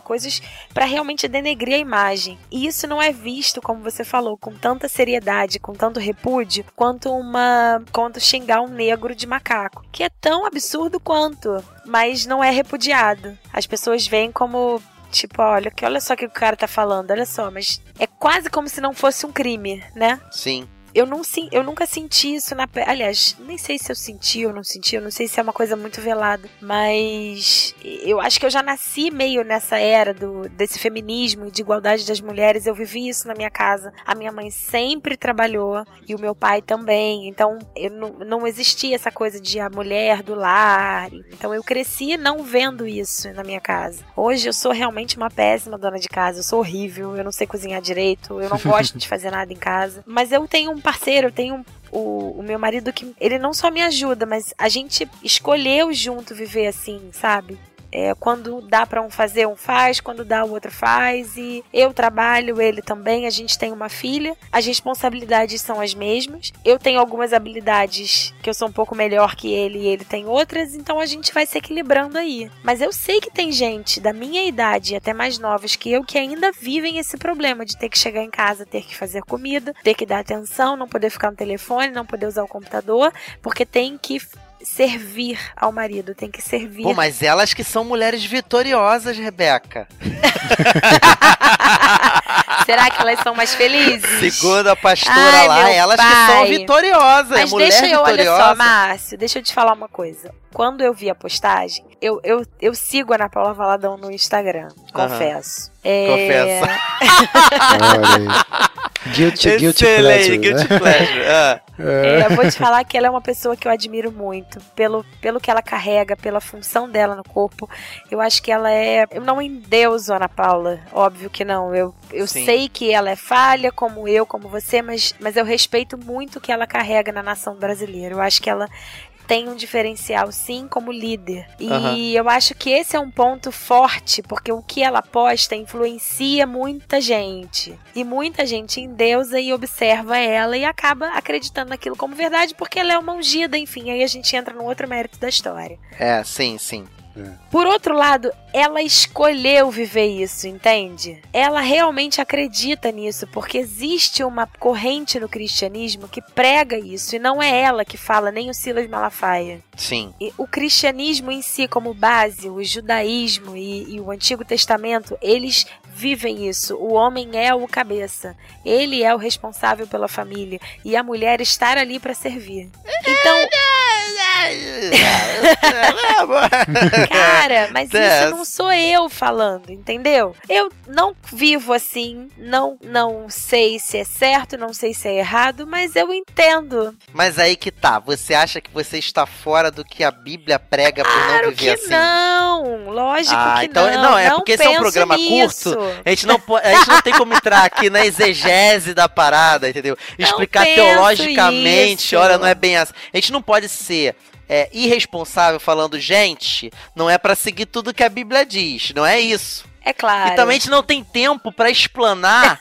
Speaker 3: coisas pra realmente denegrir a imagem. E isso não é visto, como você falou, com tanta seriedade, com tanto repúdio, quanto uma. quanto xingar um negro de macaco. Que é tão absurdo quanto, mas não é repudiado. As pessoas veem como. Tipo, olha, que olha só o que o cara tá falando, olha só, mas é quase como se não fosse um crime, né?
Speaker 2: Sim.
Speaker 3: Eu, não, eu nunca senti isso na pele. Aliás, nem sei se eu senti ou não senti, eu não sei se é uma coisa muito velada. Mas eu acho que eu já nasci meio nessa era do, desse feminismo e de igualdade das mulheres. Eu vivi isso na minha casa. A minha mãe sempre trabalhou e o meu pai também. Então eu não, não existia essa coisa de a mulher do lar. Então eu cresci não vendo isso na minha casa. Hoje eu sou realmente uma péssima dona de casa. Eu sou horrível, eu não sei cozinhar direito, eu não gosto de fazer nada em casa. Mas eu tenho um parceiro, eu tenho um o, o meu marido que ele não só me ajuda, mas a gente escolheu junto viver assim, sabe? É, quando dá pra um fazer, um faz, quando dá, o outro faz. E eu trabalho, ele também. A gente tem uma filha. As responsabilidades são as mesmas. Eu tenho algumas habilidades que eu sou um pouco melhor que ele e ele tem outras. Então a gente vai se equilibrando aí. Mas eu sei que tem gente da minha idade e até mais novas que eu que ainda vivem esse problema de ter que chegar em casa, ter que fazer comida, ter que dar atenção, não poder ficar no telefone, não poder usar o computador, porque tem que servir ao marido, tem que servir.
Speaker 2: Pô, mas elas que são mulheres vitoriosas, Rebeca.
Speaker 3: Será que elas são mais felizes?
Speaker 2: Segundo a pastora
Speaker 3: Ai,
Speaker 2: lá, elas que são
Speaker 3: pai.
Speaker 2: vitoriosas.
Speaker 3: Mas
Speaker 2: mulher
Speaker 3: deixa eu, olha
Speaker 2: vitoriosa.
Speaker 3: só, Márcio, deixa eu te falar uma coisa. Quando eu vi a postagem, eu, eu, eu sigo a Ana Paula Valadão no Instagram, confesso. É,
Speaker 2: Confessa.
Speaker 1: Guilty, guilty
Speaker 2: Excelente,
Speaker 1: pleasure,
Speaker 2: guilty
Speaker 1: né?
Speaker 2: pleasure. Ah.
Speaker 3: É, eu vou te falar que ela é uma pessoa que eu admiro muito, pelo, pelo que ela carrega, pela função dela no corpo. Eu acho que ela é. Eu não endeuso a Ana Paula, óbvio que não. Eu, eu
Speaker 2: Sim.
Speaker 3: sei que ela é falha, como eu, como você, mas, mas eu respeito muito o que ela carrega na nação brasileira. Eu acho que ela tem um diferencial, sim, como líder. E eu acho que esse é um ponto forte, porque o que ela posta influencia muita gente. E muita gente endeusa e observa ela e acaba acreditando naquilo como verdade, porque ela é uma ungida, enfim. Aí a gente entra no outro mérito da história.
Speaker 2: É, sim, sim.
Speaker 3: Por outro lado, ela escolheu viver isso, entende? Ela realmente acredita nisso, porque existe uma corrente no cristianismo que prega isso, e não é ela que fala, nem o Silas Malafaia.
Speaker 2: Sim.
Speaker 3: E o cristianismo em si, como base, o judaísmo e, e o Antigo Testamento, eles vivem isso. O homem é o cabeça, ele é o responsável pela família, e a mulher estar ali para servir. Então, Cara, mas isso não sou eu falando, entendeu? Eu não vivo assim, não não sei se é certo, não sei se é errado, mas eu entendo.
Speaker 2: Mas aí que tá. Você acha que você está fora do que a Bíblia prega por
Speaker 3: Claro
Speaker 2: não viver
Speaker 3: que
Speaker 2: assim?
Speaker 3: não, lógico
Speaker 2: Ah,
Speaker 3: que
Speaker 2: então-
Speaker 3: não.
Speaker 2: não, é porque esse é um programa
Speaker 3: nisso.
Speaker 2: A gente, não, a gente não tem como entrar aqui na exegese da parada, entendeu? Explicar teologicamente,
Speaker 3: isso.
Speaker 2: olha, não é bem assim. A gente não pode ser é, irresponsável falando, gente, não é pra seguir tudo que a Bíblia diz, não é isso.
Speaker 3: É claro.
Speaker 2: E também a gente não tem tempo pra explanar,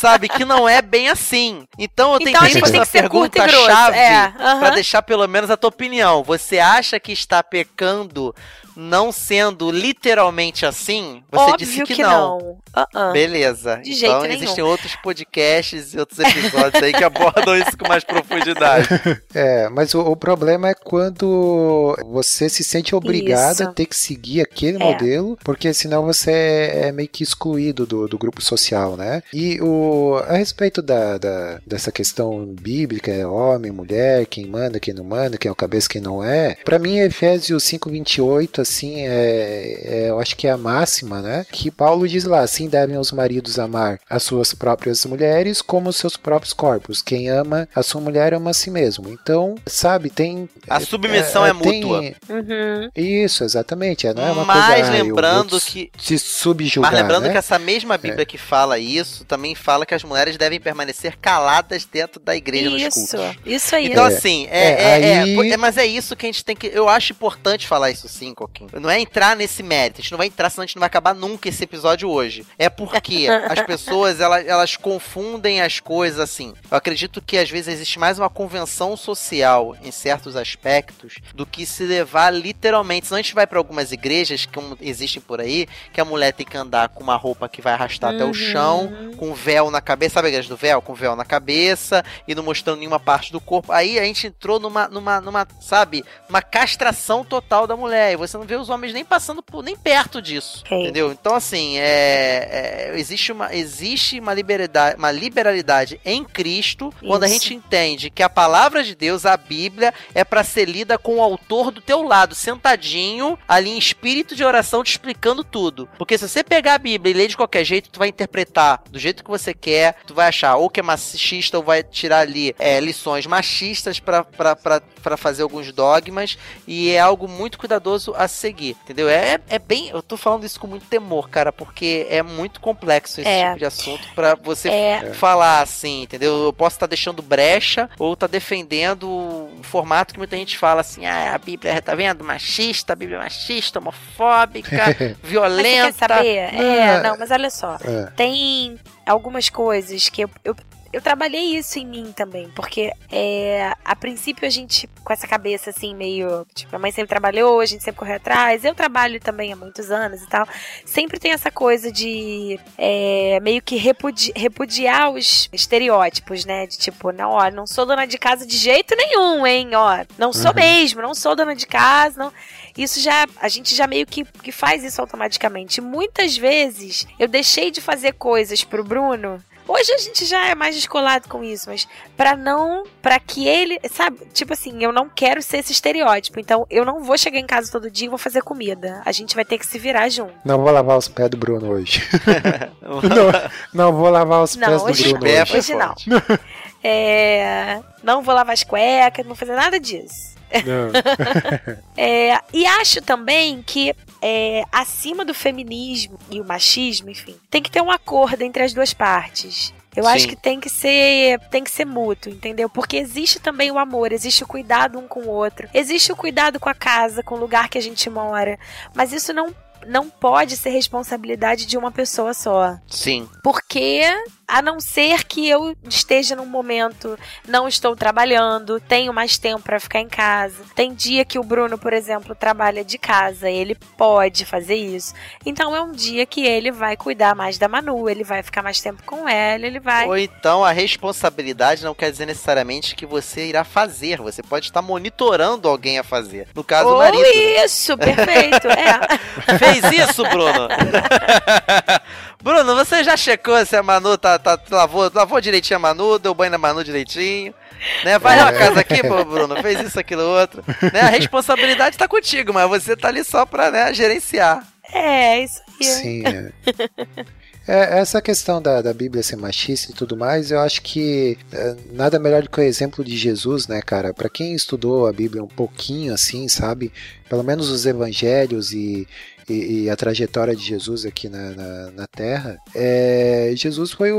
Speaker 2: sabe, que não é bem assim. Então eu
Speaker 3: Então
Speaker 2: tentei
Speaker 3: a gente
Speaker 2: fazer uma
Speaker 3: que ser curto e
Speaker 2: pergunta
Speaker 3: grosso.
Speaker 2: chave
Speaker 3: É, aham.
Speaker 2: pra deixar pelo menos a tua opinião. Você acha que está pecando não sendo literalmente assim? Você
Speaker 3: Óbvio
Speaker 2: disse que,
Speaker 3: que
Speaker 2: não.
Speaker 3: não. Ah-ah.
Speaker 2: Beleza.
Speaker 3: De
Speaker 2: então
Speaker 3: jeito nenhum.
Speaker 2: existem outros podcasts e outros episódios aí que abordam isso com mais profundidade.
Speaker 1: É, mas o, o problema é quando você se sente obrigado
Speaker 3: Isso.
Speaker 1: a ter que seguir aquele
Speaker 3: É.
Speaker 1: modelo, porque senão você é, é meio que excluído do, do grupo social, né? E o, a respeito da, da- dessa questão bíblica, é homem, mulher, quem manda, quem não manda, quem é o cabeça, quem não é, pra mim Efésios 5:28 assim é, é, eu acho que é a máxima, né? Que Paulo diz lá, assim devem os maridos amar as suas próprias mulheres como os seus próprios corpos. Quem ama a sua mulher ama a si mesmo. Então, sabe, tem
Speaker 2: A submissão é,
Speaker 1: tem-
Speaker 2: mútua.
Speaker 3: Uhum.
Speaker 1: Isso, exatamente. Não é uma
Speaker 2: Mas
Speaker 1: coisa. ah, eu
Speaker 2: lembrando que-
Speaker 1: se subjugar,
Speaker 2: Mas lembrando
Speaker 1: né?
Speaker 2: que essa mesma Bíblia que fala isso, também fala que as mulheres devem permanecer caladas dentro da igreja nos
Speaker 3: Isso,
Speaker 2: cultos.
Speaker 3: isso aí.
Speaker 2: Então,
Speaker 1: É.
Speaker 2: assim, é,
Speaker 1: É,
Speaker 2: é,
Speaker 1: aí-
Speaker 2: é, mas é isso que a gente tem que. Eu acho importante falar isso sim, Coquinho. Não é entrar nesse mérito. A gente não vai entrar, senão a gente não vai acabar nunca esse episódio hoje. É porque as pessoas elas, elas confundem as coisas assim. Eu acredito que às vezes existe mais uma convenção social em certos aspectos do que se levar literalmente. Senão a gente vai para algumas igrejas que existem por aí, que a mulher tem que andar com uma roupa que vai arrastar até o
Speaker 3: Uhum.
Speaker 2: chão, com com véu na cabeça, sabe a igreja do véu? Com véu na cabeça e não mostrando nenhuma parte do corpo. Aí a gente entrou numa, numa, numa sabe, uma castração total da mulher. E você não vê os homens nem passando por, nem perto disso.
Speaker 3: Ok.
Speaker 2: Entendeu? Então, assim, é, é, existe, uma, existe uma, liberalidade, uma liberalidade em Cristo quando a
Speaker 3: Isso.
Speaker 2: gente entende que a palavra de Deus, a Bíblia, é para ser lida com o autor do teu lado, sentadinho, ali em espírito de oração, te explicando tudo. Porque se você pegar a Bíblia e ler de qualquer jeito, tu vai interpretar do jeito que você quer, tu vai achar ou que é machista ou vai tirar ali é, lições machistas para fazer alguns dogmas e é algo muito cuidadoso a seguir, entendeu? É, é bem, eu tô falando isso com muito temor, cara, porque é muito complexo esse
Speaker 3: É.
Speaker 2: tipo de assunto para você
Speaker 3: É.
Speaker 2: falar assim, entendeu? Eu posso estar deixando brecha ou estar defendendo um formato que muita gente fala assim, ah, a Bíblia, tá vendo? Machista, a Bíblia é machista, homofóbica,
Speaker 3: Mas você
Speaker 2: violenta.
Speaker 3: quer saber? É,
Speaker 1: Ah.
Speaker 3: não, mas olha só.
Speaker 1: É.
Speaker 3: Tem algumas coisas que eu, eu, eu trabalhei isso em mim também, porque é, a princípio a gente, com essa cabeça assim, meio. Tipo, a mãe sempre trabalhou, a gente sempre correu atrás, eu trabalho também há muitos anos e tal. Sempre tem essa coisa de é, meio que repudi- repudiar os estereótipos, né? De tipo, não, ó, não sou dona de casa de jeito nenhum, hein, ó. Não sou
Speaker 1: Uhum.
Speaker 3: mesmo, não sou dona de casa, não. Isso já, a gente já meio que, que faz isso automaticamente. Muitas vezes eu deixei de fazer coisas pro Bruno. Hoje a gente já é mais descolado com isso, mas pra não, Pra que ele, sabe, tipo assim, eu não quero ser esse estereótipo, então eu não vou chegar em casa todo dia e vou fazer comida. A gente vai ter que se virar junto.
Speaker 1: Não vou lavar os pés do Bruno hoje. não, não vou lavar os
Speaker 3: Não,
Speaker 1: pés do
Speaker 3: hoje
Speaker 1: Bruno
Speaker 2: Pé
Speaker 1: hoje.
Speaker 3: Hoje não. É, não vou lavar as cuecas, não vou fazer nada disso. É, e acho também que é, acima do feminismo e o machismo, enfim, tem que ter um acordo entre as duas partes. Eu
Speaker 2: Sim.
Speaker 3: acho que tem que ser tem que ser mútuo, entendeu? Porque existe também o amor, existe o cuidado um com o outro, existe o cuidado com a casa, com o lugar que a gente mora, mas isso não não pode ser responsabilidade de uma pessoa só.
Speaker 2: Sim.
Speaker 3: Porque, a não ser que eu esteja num momento, não estou trabalhando, tenho mais tempo para ficar em casa. Tem dia que o Bruno, por exemplo, trabalha de casa, ele pode fazer isso. Então é um dia que ele vai cuidar mais da Manu, ele vai ficar mais tempo com ela, ele vai.
Speaker 2: Ou então a responsabilidade não quer dizer necessariamente que você irá fazer. Você pode estar monitorando alguém a fazer. No caso, o
Speaker 3: Ou
Speaker 2: marido.
Speaker 3: isso, perfeito. É.
Speaker 2: Fez isso, Bruno? Bruno, você já checou se a Manu tá, tá- lavou, lavou direitinho a Manu, deu banho na Manu direitinho? Né? Vai na casa aqui, pô, Bruno, fez isso, aquilo, outro. Né? A responsabilidade tá contigo, mas você tá ali só pra né, gerenciar.
Speaker 3: É, isso aí.
Speaker 1: Sim, é. É, essa questão da, da Bíblia ser machista e tudo mais, eu acho que é, nada melhor do que o exemplo de Jesus, né, cara? Pra quem estudou a Bíblia um pouquinho assim, sabe? Pelo menos os evangelhos e, e, e a trajetória de Jesus aqui na, na, na Terra, é, Jesus foi o,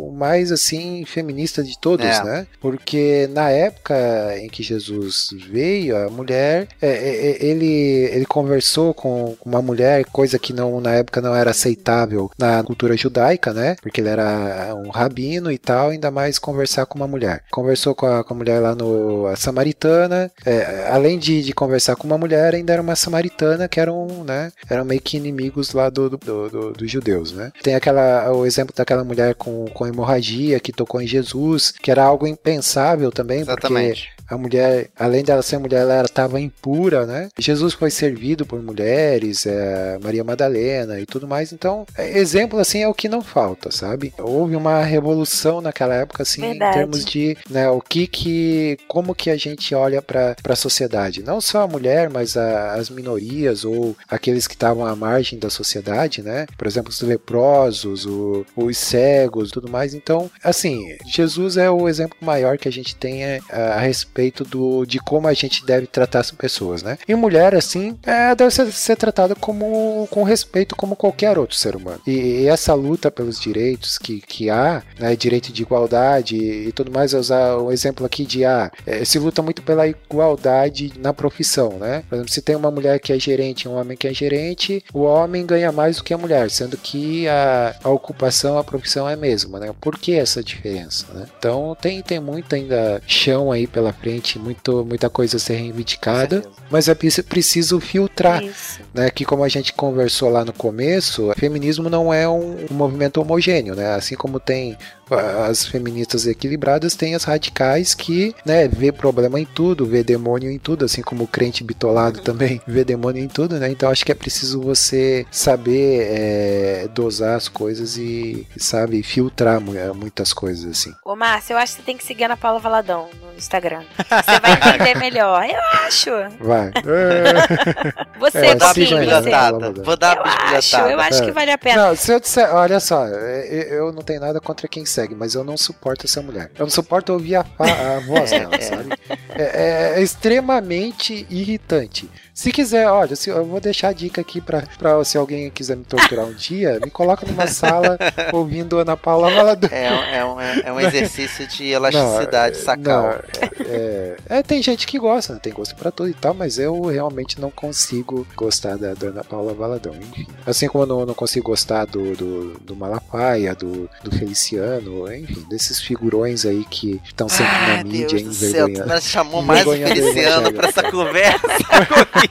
Speaker 1: o mais assim feminista de todos,
Speaker 2: É.
Speaker 1: né? Porque na época em que Jesus veio, a mulher, é, é, é, ele, ele conversou com uma mulher, coisa que não na época não era aceitável na cultura judaica, né? Porque ele era um rabino e tal, ainda mais conversar com uma mulher. Conversou com a, com a mulher lá no a samaritana, é, além de, de conversar com uma mulher, ainda era uma samaritana que eram, né? Eram meio que inimigos lá do, do, do- do- dos judeus, né? Tem aquela o exemplo daquela mulher com, com hemorragia que tocou em Jesus, que era algo impensável também, porque
Speaker 2: Exatamente.
Speaker 1: A mulher, além dela ser mulher, ela estava impura, né? Jesus foi servido por mulheres, é, Maria Madalena e tudo mais. Então, é, exemplo assim é o que não falta, sabe? Houve uma revolução naquela época, assim,
Speaker 3: Verdade.
Speaker 1: em termos de, né, o que que, como que a gente olha para a sociedade? Não só a mulher, mas a- as minorias ou aqueles que estavam à margem da sociedade, né? Por exemplo, os leprosos, o- os cegos, tudo mais. Então, assim, Jesus é o exemplo maior que a gente tem é, a, a respeito do, de como a gente deve tratar as pessoas, né? E mulher, assim, é, deve ser, ser tratada como, com respeito como qualquer outro ser humano. E, e essa luta pelos direitos que, que há, né, direito de igualdade e, tudo mais, eu usar o exemplo aqui de, ah, é, se luta muito pela igualdade na profissão, né? Por exemplo, se tem uma mulher que é gerente um homem que é gerente, o homem ganha mais do que a mulher, sendo que a, a ocupação, a profissão é a mesma, né? Por que essa diferença, né? Então tem, tem muito ainda chão aí pela frente repente muito, muita coisa a ser reivindicada, mas é preci- preciso filtrar
Speaker 3: Isso.
Speaker 1: né, que como a gente conversou lá no começo, o feminismo não é um, um movimento homogêneo, né? Assim como tem as feministas equilibradas, tem as radicais que, né, vê problema em tudo, vê demônio em tudo, assim como o crente bitolado também vê demônio em tudo, né? Então acho que é preciso você saber é, dosar as coisas e, sabe, filtrar mu- muitas coisas, assim.
Speaker 3: Ô, Márcio, eu acho que você tem que seguir a Ana Paula Valadão no Instagram. Você vai entender melhor. Eu acho.
Speaker 1: Vai.
Speaker 3: Você,
Speaker 1: É,
Speaker 2: Vou dar uma
Speaker 3: Coquinho,
Speaker 1: siga aí,
Speaker 3: você.
Speaker 2: Vou dar
Speaker 3: Eu
Speaker 2: uma
Speaker 3: acho, eu acho que
Speaker 1: É.
Speaker 3: vale a pena.
Speaker 1: Não, se eu disser, olha só, é, eu não tenho nada contra quem segue, mas eu não suporto essa mulher. Eu não suporto ouvir a, a voz dela, sabe? É, é extremamente irritante. Se quiser, olha, se, eu vou deixar a dica aqui pra, pra se alguém quiser me torturar um dia, me coloca numa sala ouvindo Ana Paula Valadão.
Speaker 2: É, um- é um, é um exercício de elasticidade
Speaker 1: Não,
Speaker 2: sacal.
Speaker 1: não, é, é, tem gente que gosta, tem gosto pra tudo e tal, mas eu realmente não consigo gostar da, da Ana Paula Valadão, enfim. Assim como eu não, não consigo gostar do, do, do Malafaia, do, do Feliciano, enfim, desses figurões aí que estão sempre
Speaker 2: Ah,
Speaker 1: na mídia
Speaker 2: Deus do céu, chamou mais o Feliciano pra essa conversa.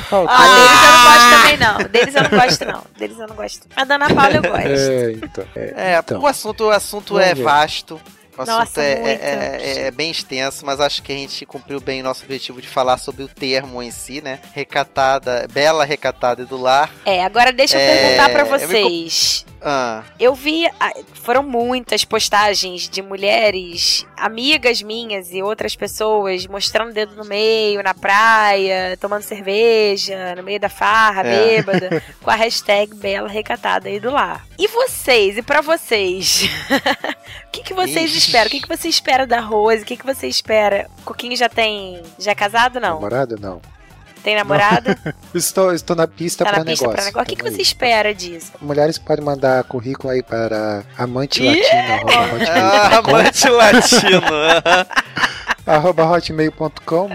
Speaker 1: Falcão.
Speaker 3: Ah, deles eu não gosto também, não. Deles eu não gosto, não. Deles eu não gosto. A da Ana Paula eu gosto.
Speaker 1: É, então. É,
Speaker 2: É,
Speaker 1: então.
Speaker 2: o assunto, o assunto
Speaker 1: Vamos
Speaker 2: é
Speaker 1: ver.
Speaker 2: vasto. O assunto
Speaker 3: Nossa,
Speaker 2: é, é- é- é bem extenso, mas acho que a gente cumpriu bem o nosso objetivo de falar sobre o termo em si, né? Recatada, bela recatada e do lar.
Speaker 3: É, agora deixa eu
Speaker 2: É,
Speaker 3: perguntar pra
Speaker 2: eu me
Speaker 3: vocês.
Speaker 2: Ah,
Speaker 3: Eu vi, ah, foram muitas postagens de mulheres, amigas minhas e outras pessoas mostrando o dedo no meio, na praia, tomando cerveja, no meio da farra,
Speaker 2: É.
Speaker 3: bêbada, com a hashtag Bela Recatada aí do lar. E vocês, e pra vocês? O que, que vocês
Speaker 2: Ixi.
Speaker 3: Esperam? O que, que você espera da Rose? O que, que você espera? Coquinho já tem. Já é casado? Não.
Speaker 1: Namorado? Não.
Speaker 3: Tem namorada?
Speaker 1: Estou, estou na pista
Speaker 3: tá
Speaker 1: para
Speaker 3: pista
Speaker 1: negócio.
Speaker 3: pra negócio. O que, que você espera disso?
Speaker 1: Mulheres podem mandar currículo aí para amante
Speaker 3: Ih!
Speaker 1: latina,
Speaker 2: ah, amante latino.
Speaker 1: arroba hotmail.com,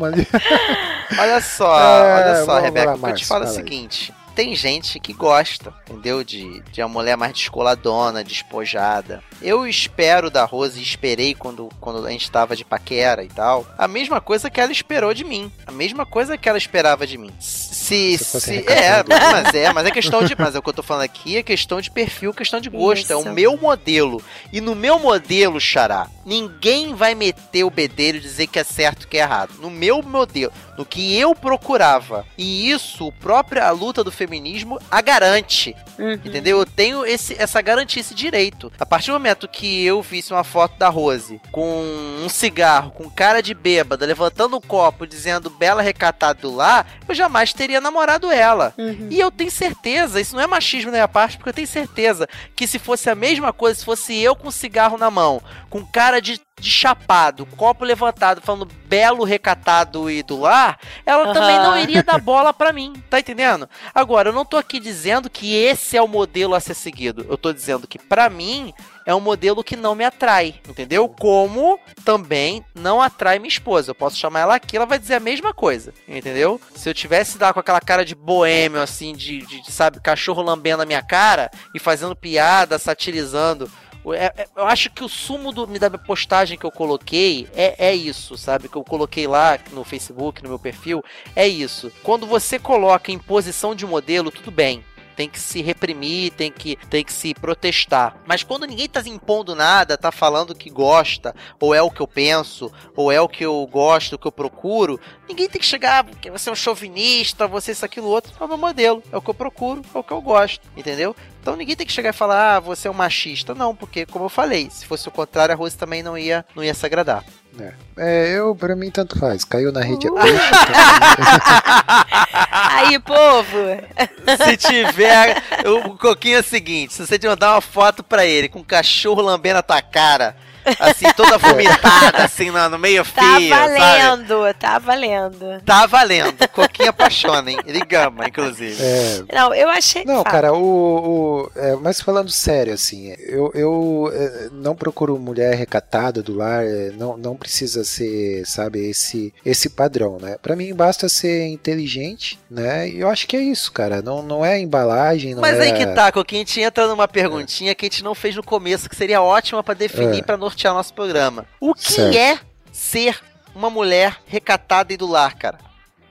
Speaker 2: Olha só,
Speaker 1: É,
Speaker 2: olha só,
Speaker 1: vamos
Speaker 2: Rebeca,
Speaker 1: lá,
Speaker 2: o que eu te falo é o
Speaker 1: fala aí.
Speaker 2: Tem gente que gosta, entendeu? De, de uma mulher mais descoladona, despojada. Eu espero da Rose, e esperei quando, quando a gente tava de paquera e tal. A mesma coisa que ela esperou de mim. A mesma coisa que ela esperava de mim. Se.
Speaker 1: Se
Speaker 2: se é, mas é, mas é questão de. Mas é o que eu tô falando aqui é questão de perfil, questão de gosto. É
Speaker 3: Isso.
Speaker 2: o meu modelo. E no meu modelo, Xará, ninguém vai meter o bedelho e dizer que é certo e que é errado. No meu modelo, no que eu procurava. E isso, própria a luta do feminismo a garante.
Speaker 3: Uhum.
Speaker 2: Entendeu? Eu tenho esse, essa garantia, esse direito. A partir do momento que eu visse uma foto da Rose com um cigarro, com cara de bêbada, levantando um copo, dizendo bela recatada do lá, eu jamais teria namorado ela.
Speaker 3: Uhum.
Speaker 2: E eu tenho certeza, isso não é machismo da minha parte, porque eu tenho certeza que se fosse a mesma coisa, se fosse eu com cigarro na mão, com cara de, de chapado, copo levantado, falando belo, recatado e do lar, ela
Speaker 3: Aham.
Speaker 2: também não iria dar bola pra mim, tá entendendo? Agora, eu não tô aqui dizendo que esse é o modelo a ser seguido. Eu tô dizendo que pra mim é um modelo que não me atrai, entendeu? Como também não atrai minha esposa. Eu posso chamar ela aqui, ela vai dizer a mesma coisa, entendeu? Se eu tivesse lá com aquela cara de boêmio, assim, de, de, de, sabe, cachorro lambendo a minha cara e fazendo piada, satirizando. É- é- eu acho que o sumo do, da postagem que eu coloquei é, é isso, sabe? Que eu coloquei lá no Facebook, no meu perfil, é isso. Quando você coloca em posição de modelo, tudo bem tem que se reprimir, tem que, tem que se protestar. Mas quando ninguém tá impondo nada, tá falando que gosta, ou é o que eu penso, ou é o que eu gosto, o que eu procuro, ninguém tem que chegar, "Ah, porque você é um chauvinista, você isso, aquilo, outro. É o meu modelo, é o que eu procuro, é o que eu gosto, entendeu? Então ninguém tem que chegar e falar, ah, você é um machista. Não, porque, como eu falei, se fosse o contrário, a Rose também não ia, não ia se agradar.
Speaker 1: É, eu, pra mim, tanto faz. Caiu na rede.
Speaker 3: Uh.
Speaker 1: Deixa,
Speaker 3: Aí, povo.
Speaker 2: Se tiver. O Coquinho é o seguinte: se você te mandar uma foto pra ele com um cachorro lambendo a tua cara, assim, toda vomitada, assim, no, no meio
Speaker 3: Tá
Speaker 2: fio, sabe?
Speaker 3: valendo, tá valendo.
Speaker 2: Tá valendo. Coquinho apaixona, hein? Ele gama, inclusive.
Speaker 1: é,
Speaker 3: Não, eu achei.
Speaker 1: Não,
Speaker 3: Fala.
Speaker 1: cara, o. o- é, mas falando sério, assim, eu, eu é, não procuro mulher recatada do lar, é, não, não precisa ser, sabe, esse, esse padrão, né? Pra mim basta ser inteligente, né? E eu acho que é isso, cara. Não, não é embalagem, não
Speaker 2: Mas
Speaker 1: é.
Speaker 2: aí que tá, Coquinho, a gente entra numa perguntinha que a gente não fez no começo, que seria ótima pra definir,
Speaker 1: É.
Speaker 2: pra nortear nosso programa. O que
Speaker 1: Certo.
Speaker 2: é ser uma mulher recatada e do lar, cara?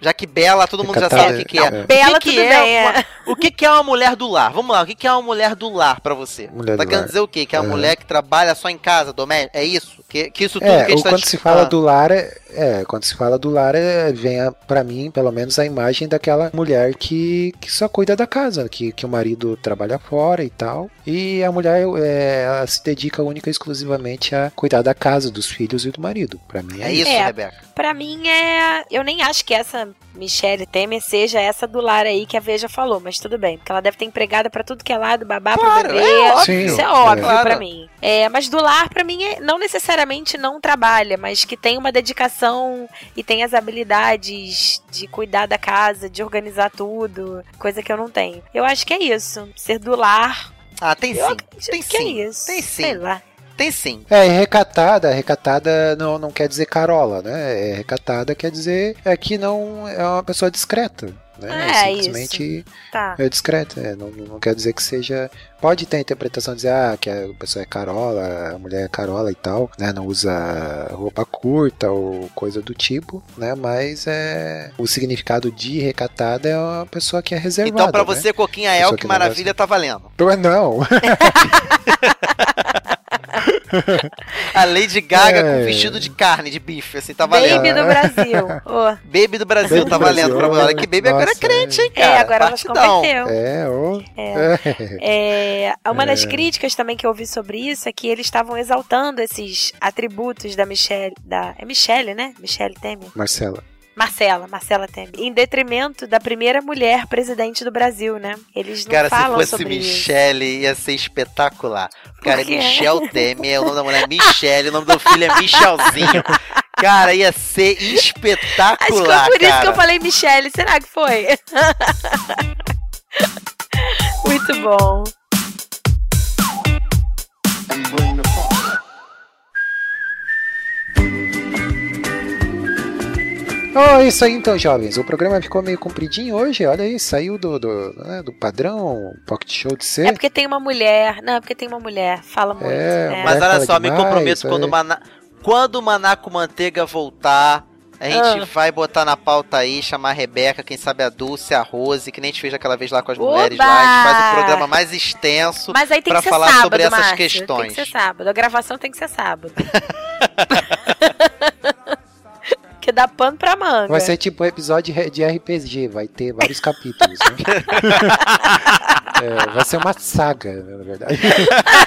Speaker 2: Já que Bela, todo mundo já
Speaker 1: Recatada,
Speaker 2: sabe o que, que é.
Speaker 1: é.
Speaker 2: O
Speaker 3: Bela,
Speaker 2: que que
Speaker 3: tudo
Speaker 2: é
Speaker 3: bem, é.
Speaker 2: uma- O que, que é uma mulher do lar? Vamos lá, o que, que é uma mulher do lar pra você?
Speaker 1: Mulher
Speaker 2: tá
Speaker 1: do
Speaker 2: querendo
Speaker 1: lar.
Speaker 2: dizer o quê? Que é uma
Speaker 1: É.
Speaker 2: mulher que trabalha só em casa, doméstica? É isso? Que, que isso tudo
Speaker 1: É,
Speaker 2: que a gente tá
Speaker 1: quando
Speaker 2: dis-
Speaker 1: se fala
Speaker 2: Ah.
Speaker 1: do lar, é, é, quando se fala do lar, é, vem a, pra mim, pelo menos, a imagem daquela mulher que, que só cuida da casa, que, que o marido trabalha fora e tal, e a mulher é, ela se dedica única e exclusivamente a cuidar da casa, dos filhos e do marido. Pra mim é,
Speaker 2: É isso,
Speaker 3: É.
Speaker 2: Rebeca.
Speaker 3: Pra mim é. Eu nem acho que essa Michelle Temer seja essa do lar aí que a Veja falou, mas tudo bem. Porque ela deve ter empregada pra tudo que é lado, babá
Speaker 2: Claro,
Speaker 3: pro bebê.
Speaker 2: é óbvio.
Speaker 1: Sim,
Speaker 3: Isso é óbvio
Speaker 2: Claro.
Speaker 3: pra mim. É, mas do lar, pra mim, é, não necessariamente não trabalha, mas que tem uma dedicação e tem as habilidades de cuidar da casa, de organizar tudo, coisa que eu não tenho. Eu acho que é isso. Ser do lar.
Speaker 2: Ah, tem
Speaker 3: Eu
Speaker 2: sim. Tem
Speaker 3: que
Speaker 2: sim.
Speaker 3: é isso.
Speaker 2: Tem sim.
Speaker 3: Sei lá.
Speaker 2: Tem sim.
Speaker 1: É, recatada, recatada não, não quer dizer carola, né? É, recatada quer dizer é que não é uma pessoa discreta, né?
Speaker 3: É,
Speaker 1: simplesmente
Speaker 3: Tá.
Speaker 1: é discreta, é, não, não quer dizer que seja. Pode ter a interpretação de dizer ah, que a pessoa é carola, a mulher é carola e tal, né? Não usa roupa curta ou coisa do tipo, né? Mas é o significado de recatada é uma pessoa que é reservada.
Speaker 2: Então, pra
Speaker 1: né?
Speaker 2: você, Coquinha
Speaker 1: Pessoa
Speaker 2: El,
Speaker 1: que
Speaker 2: que
Speaker 1: não
Speaker 2: maravilha, tá valendo.
Speaker 1: Não,
Speaker 2: A Lady Gaga
Speaker 1: É.
Speaker 2: com vestido de carne, de bife, assim, tá valendo.
Speaker 3: Baby do Brasil. Ô,
Speaker 2: Baby do Brasil
Speaker 1: Baby
Speaker 2: tá
Speaker 1: do
Speaker 2: valendo
Speaker 1: Brasil.
Speaker 2: pra Olha que Baby agora é
Speaker 1: Nossa,
Speaker 2: crente, hein,
Speaker 3: é,
Speaker 2: cara?
Speaker 3: agora ela se
Speaker 2: Partidão.
Speaker 3: converteu.
Speaker 1: é, ô.
Speaker 3: É, uma das críticas também que eu ouvi sobre isso é que eles estavam exaltando esses atributos da Michelle. Da, é Michelle, né? Michelle Temer.
Speaker 1: Marcela.
Speaker 3: Marcela, Marcela Temer. Em detrimento da primeira mulher presidente do Brasil, né? Eles não
Speaker 2: Cara, se
Speaker 3: falam
Speaker 2: fosse
Speaker 3: sobre isso.
Speaker 2: Michelle, ia ser espetacular. Cara, é? Michelle Temer, o nome da mulher é Michelle, o nome do filho é Michelzinho. Cara, ia ser
Speaker 3: Acho que
Speaker 2: espetacular,
Speaker 3: foi por isso
Speaker 2: cara.
Speaker 3: que eu falei Michelle. Será que foi? Muito bom.
Speaker 1: Oh, é isso aí então, jovens. O programa ficou meio compridinho hoje. Olha aí, saiu do, do, né, do padrão Pocket Show de ser.
Speaker 3: É porque tem uma mulher. Não, é porque tem uma mulher. Fala muito.
Speaker 1: É,
Speaker 3: É,
Speaker 1: mulher
Speaker 2: Mas olha só, me
Speaker 1: demais,
Speaker 2: comprometo, quando,
Speaker 1: é.
Speaker 2: o Maná... quando o Maná com Manteiga voltar, a gente
Speaker 3: Ah.
Speaker 2: vai botar na pauta aí, chamar a Rebeca, quem sabe a Dulce, a Rose, que nem a gente fez aquela vez lá com as
Speaker 3: Oba!
Speaker 2: mulheres lá. A gente faz um programa mais extenso.
Speaker 3: Mas aí tem
Speaker 2: pra
Speaker 3: que ser
Speaker 2: falar
Speaker 3: sábado,
Speaker 2: sobre essas
Speaker 3: Márcio.
Speaker 2: questões.
Speaker 3: Tem que ser sábado. A gravação tem que ser sábado. que dá pano pra manga.
Speaker 1: Vai ser tipo um episódio de RPG, vai ter vários capítulos. né? É, vai ser uma saga, na verdade.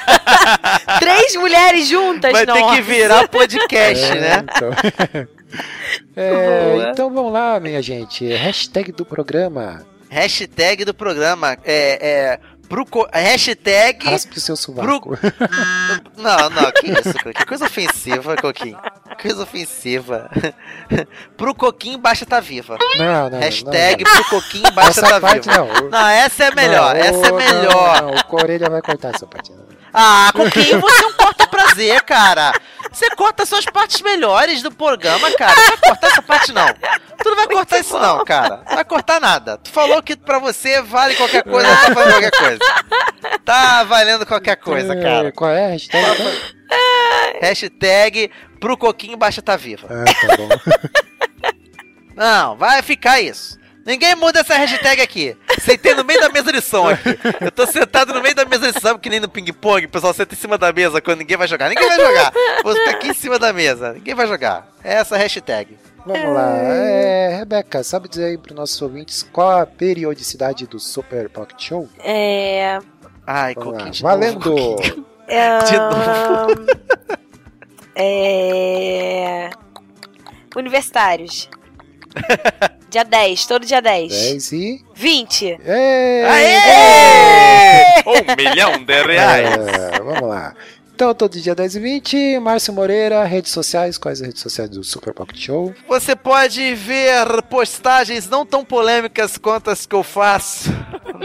Speaker 3: Três mulheres juntas,
Speaker 2: Vai ter que virar podcast,
Speaker 1: É,
Speaker 2: né?
Speaker 1: Então... É, então vamos lá, minha gente. Hashtag do programa.
Speaker 2: Hashtag do programa é. é pro co- hashtag.
Speaker 1: Raspe o seu sovaco.
Speaker 2: Não, não, que isso, que coisa ofensiva, Coquinho. Coisa ofensiva. pro Coquinho, baixa tá viva.
Speaker 1: Não, não.
Speaker 2: Hashtag
Speaker 1: não,
Speaker 2: pro Coquinho,
Speaker 1: não.
Speaker 2: baixa
Speaker 1: Essa
Speaker 2: tá
Speaker 1: parte
Speaker 2: viva.
Speaker 1: não.
Speaker 2: Não, essa é melhor,
Speaker 1: Não,
Speaker 2: essa é melhor.
Speaker 1: Não, não, o Corelha vai cortar essa parte.
Speaker 2: Ah, Coquinho, você é um corta prazer, cara. Você corta só as partes melhores do programa, cara. Não vai cortar essa parte, não. Tu não vai cortar isso, não, cara. Não vai cortar nada. Tu falou que pra você vale qualquer coisa, tá falando qualquer coisa. Tá valendo qualquer coisa,
Speaker 1: É,
Speaker 2: cara.
Speaker 1: Qual é a hashtag? então?
Speaker 2: Hashtag pro Coquinho baixa tá viva.
Speaker 1: Ah, tá bom.
Speaker 2: Não, vai ficar isso. Ninguém muda essa hashtag aqui. Sentei no meio da mesa de som aqui. Eu tô sentado no meio da mesa de som, que nem no ping-pong. O pessoal senta em cima da mesa quando ninguém vai jogar. Ninguém vai jogar. Vou ficar aqui em cima da mesa. Ninguém vai jogar. É essa a hashtag.
Speaker 1: Vamos lá. É, Rebeca, sabe dizer aí pros nossos ouvintes qual a periodicidade do Super Pocket Show?
Speaker 3: É.
Speaker 2: Ai. Coquinho. de
Speaker 1: Valendo!
Speaker 2: novo,
Speaker 3: é
Speaker 2: De novo.
Speaker 3: é. Universitários. dia 10, todo dia 10.
Speaker 1: 10 e.
Speaker 3: 20.
Speaker 1: É,
Speaker 2: Aê! Um milhão de reais.
Speaker 1: É, vamos lá. Então, todo dia 10 e 20, Márcio Moreira, redes sociais, quais as redes sociais do Super Pocket Show?
Speaker 2: Você pode ver postagens não tão polêmicas quanto as que eu faço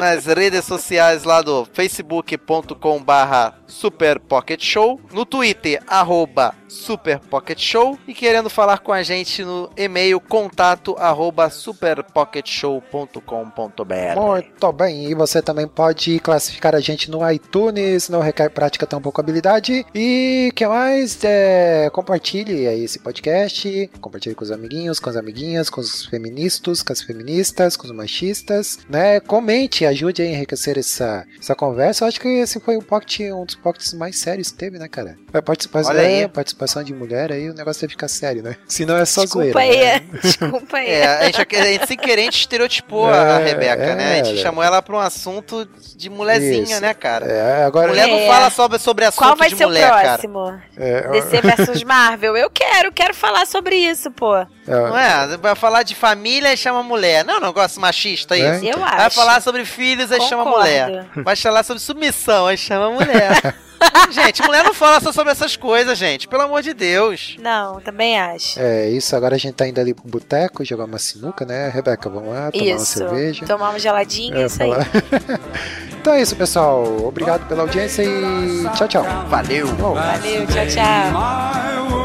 Speaker 2: nas redes sociais lá do facebook.com barra Super Pocket Show, no Twitter, arroba Super Pocket Show e querendo falar com a gente no e-mail contato arroba superpocketshow.com.br.
Speaker 1: Muito bem, e você também pode classificar a gente no iTunes, não requer prática tão pouco habilidade. E que mais? É, compartilhe aí esse podcast, compartilhe com os amiguinhos, com as amiguinhas, com os feministas, com as feministas, com os machistas, né? Comente, ajude a enriquecer essa, essa conversa. Eu acho que esse foi um, pocket, um dos pockets mais sérios que teve, né, cara? A participação,
Speaker 2: Olha aí.
Speaker 1: é, participação de mulher aí, o negócio deve ficar sério, né? Senão é só
Speaker 3: Desculpa
Speaker 1: zoeira.
Speaker 3: aí.
Speaker 1: né?
Speaker 3: Desculpa aí.
Speaker 2: É, a gente, a gente sem querer, a gente estereotipou a
Speaker 1: É,
Speaker 2: Rebeca, né? A gente
Speaker 1: é.
Speaker 2: chamou ela pra um assunto de mulherzinha,
Speaker 1: Isso.
Speaker 2: né, cara?
Speaker 1: É, agora.
Speaker 2: Mulher não
Speaker 3: É.
Speaker 2: fala sobre, sobre assunto
Speaker 3: Qual vai
Speaker 2: de
Speaker 3: ser
Speaker 2: mulher,
Speaker 3: o
Speaker 2: cara.
Speaker 3: próximo?
Speaker 1: É,
Speaker 3: DC versus Marvel? Eu quero, quero falar sobre isso, pô.
Speaker 1: é,
Speaker 2: Não é? Vai falar de família e chama mulher. Não, negócio machista
Speaker 1: É,
Speaker 2: isso.
Speaker 3: Eu acho.
Speaker 2: Vai falar sobre filhos e chama mulher. Vai falar sobre submissão aí chama mulher. gente, mulher não fala só sobre essas coisas, gente. Pelo amor de Deus.
Speaker 3: Não, também acho.
Speaker 1: É isso, agora a gente tá indo ali pro boteco jogar uma sinuca, né, Rebeca? Vamos lá, tomar uma
Speaker 3: isso.
Speaker 1: cerveja.
Speaker 3: Tomar uma geladinha,
Speaker 1: É,
Speaker 3: isso aí.
Speaker 1: então é isso, pessoal. Obrigado pela audiência e tchau, tchau.
Speaker 2: Valeu.
Speaker 3: Valeu, tchau, tchau.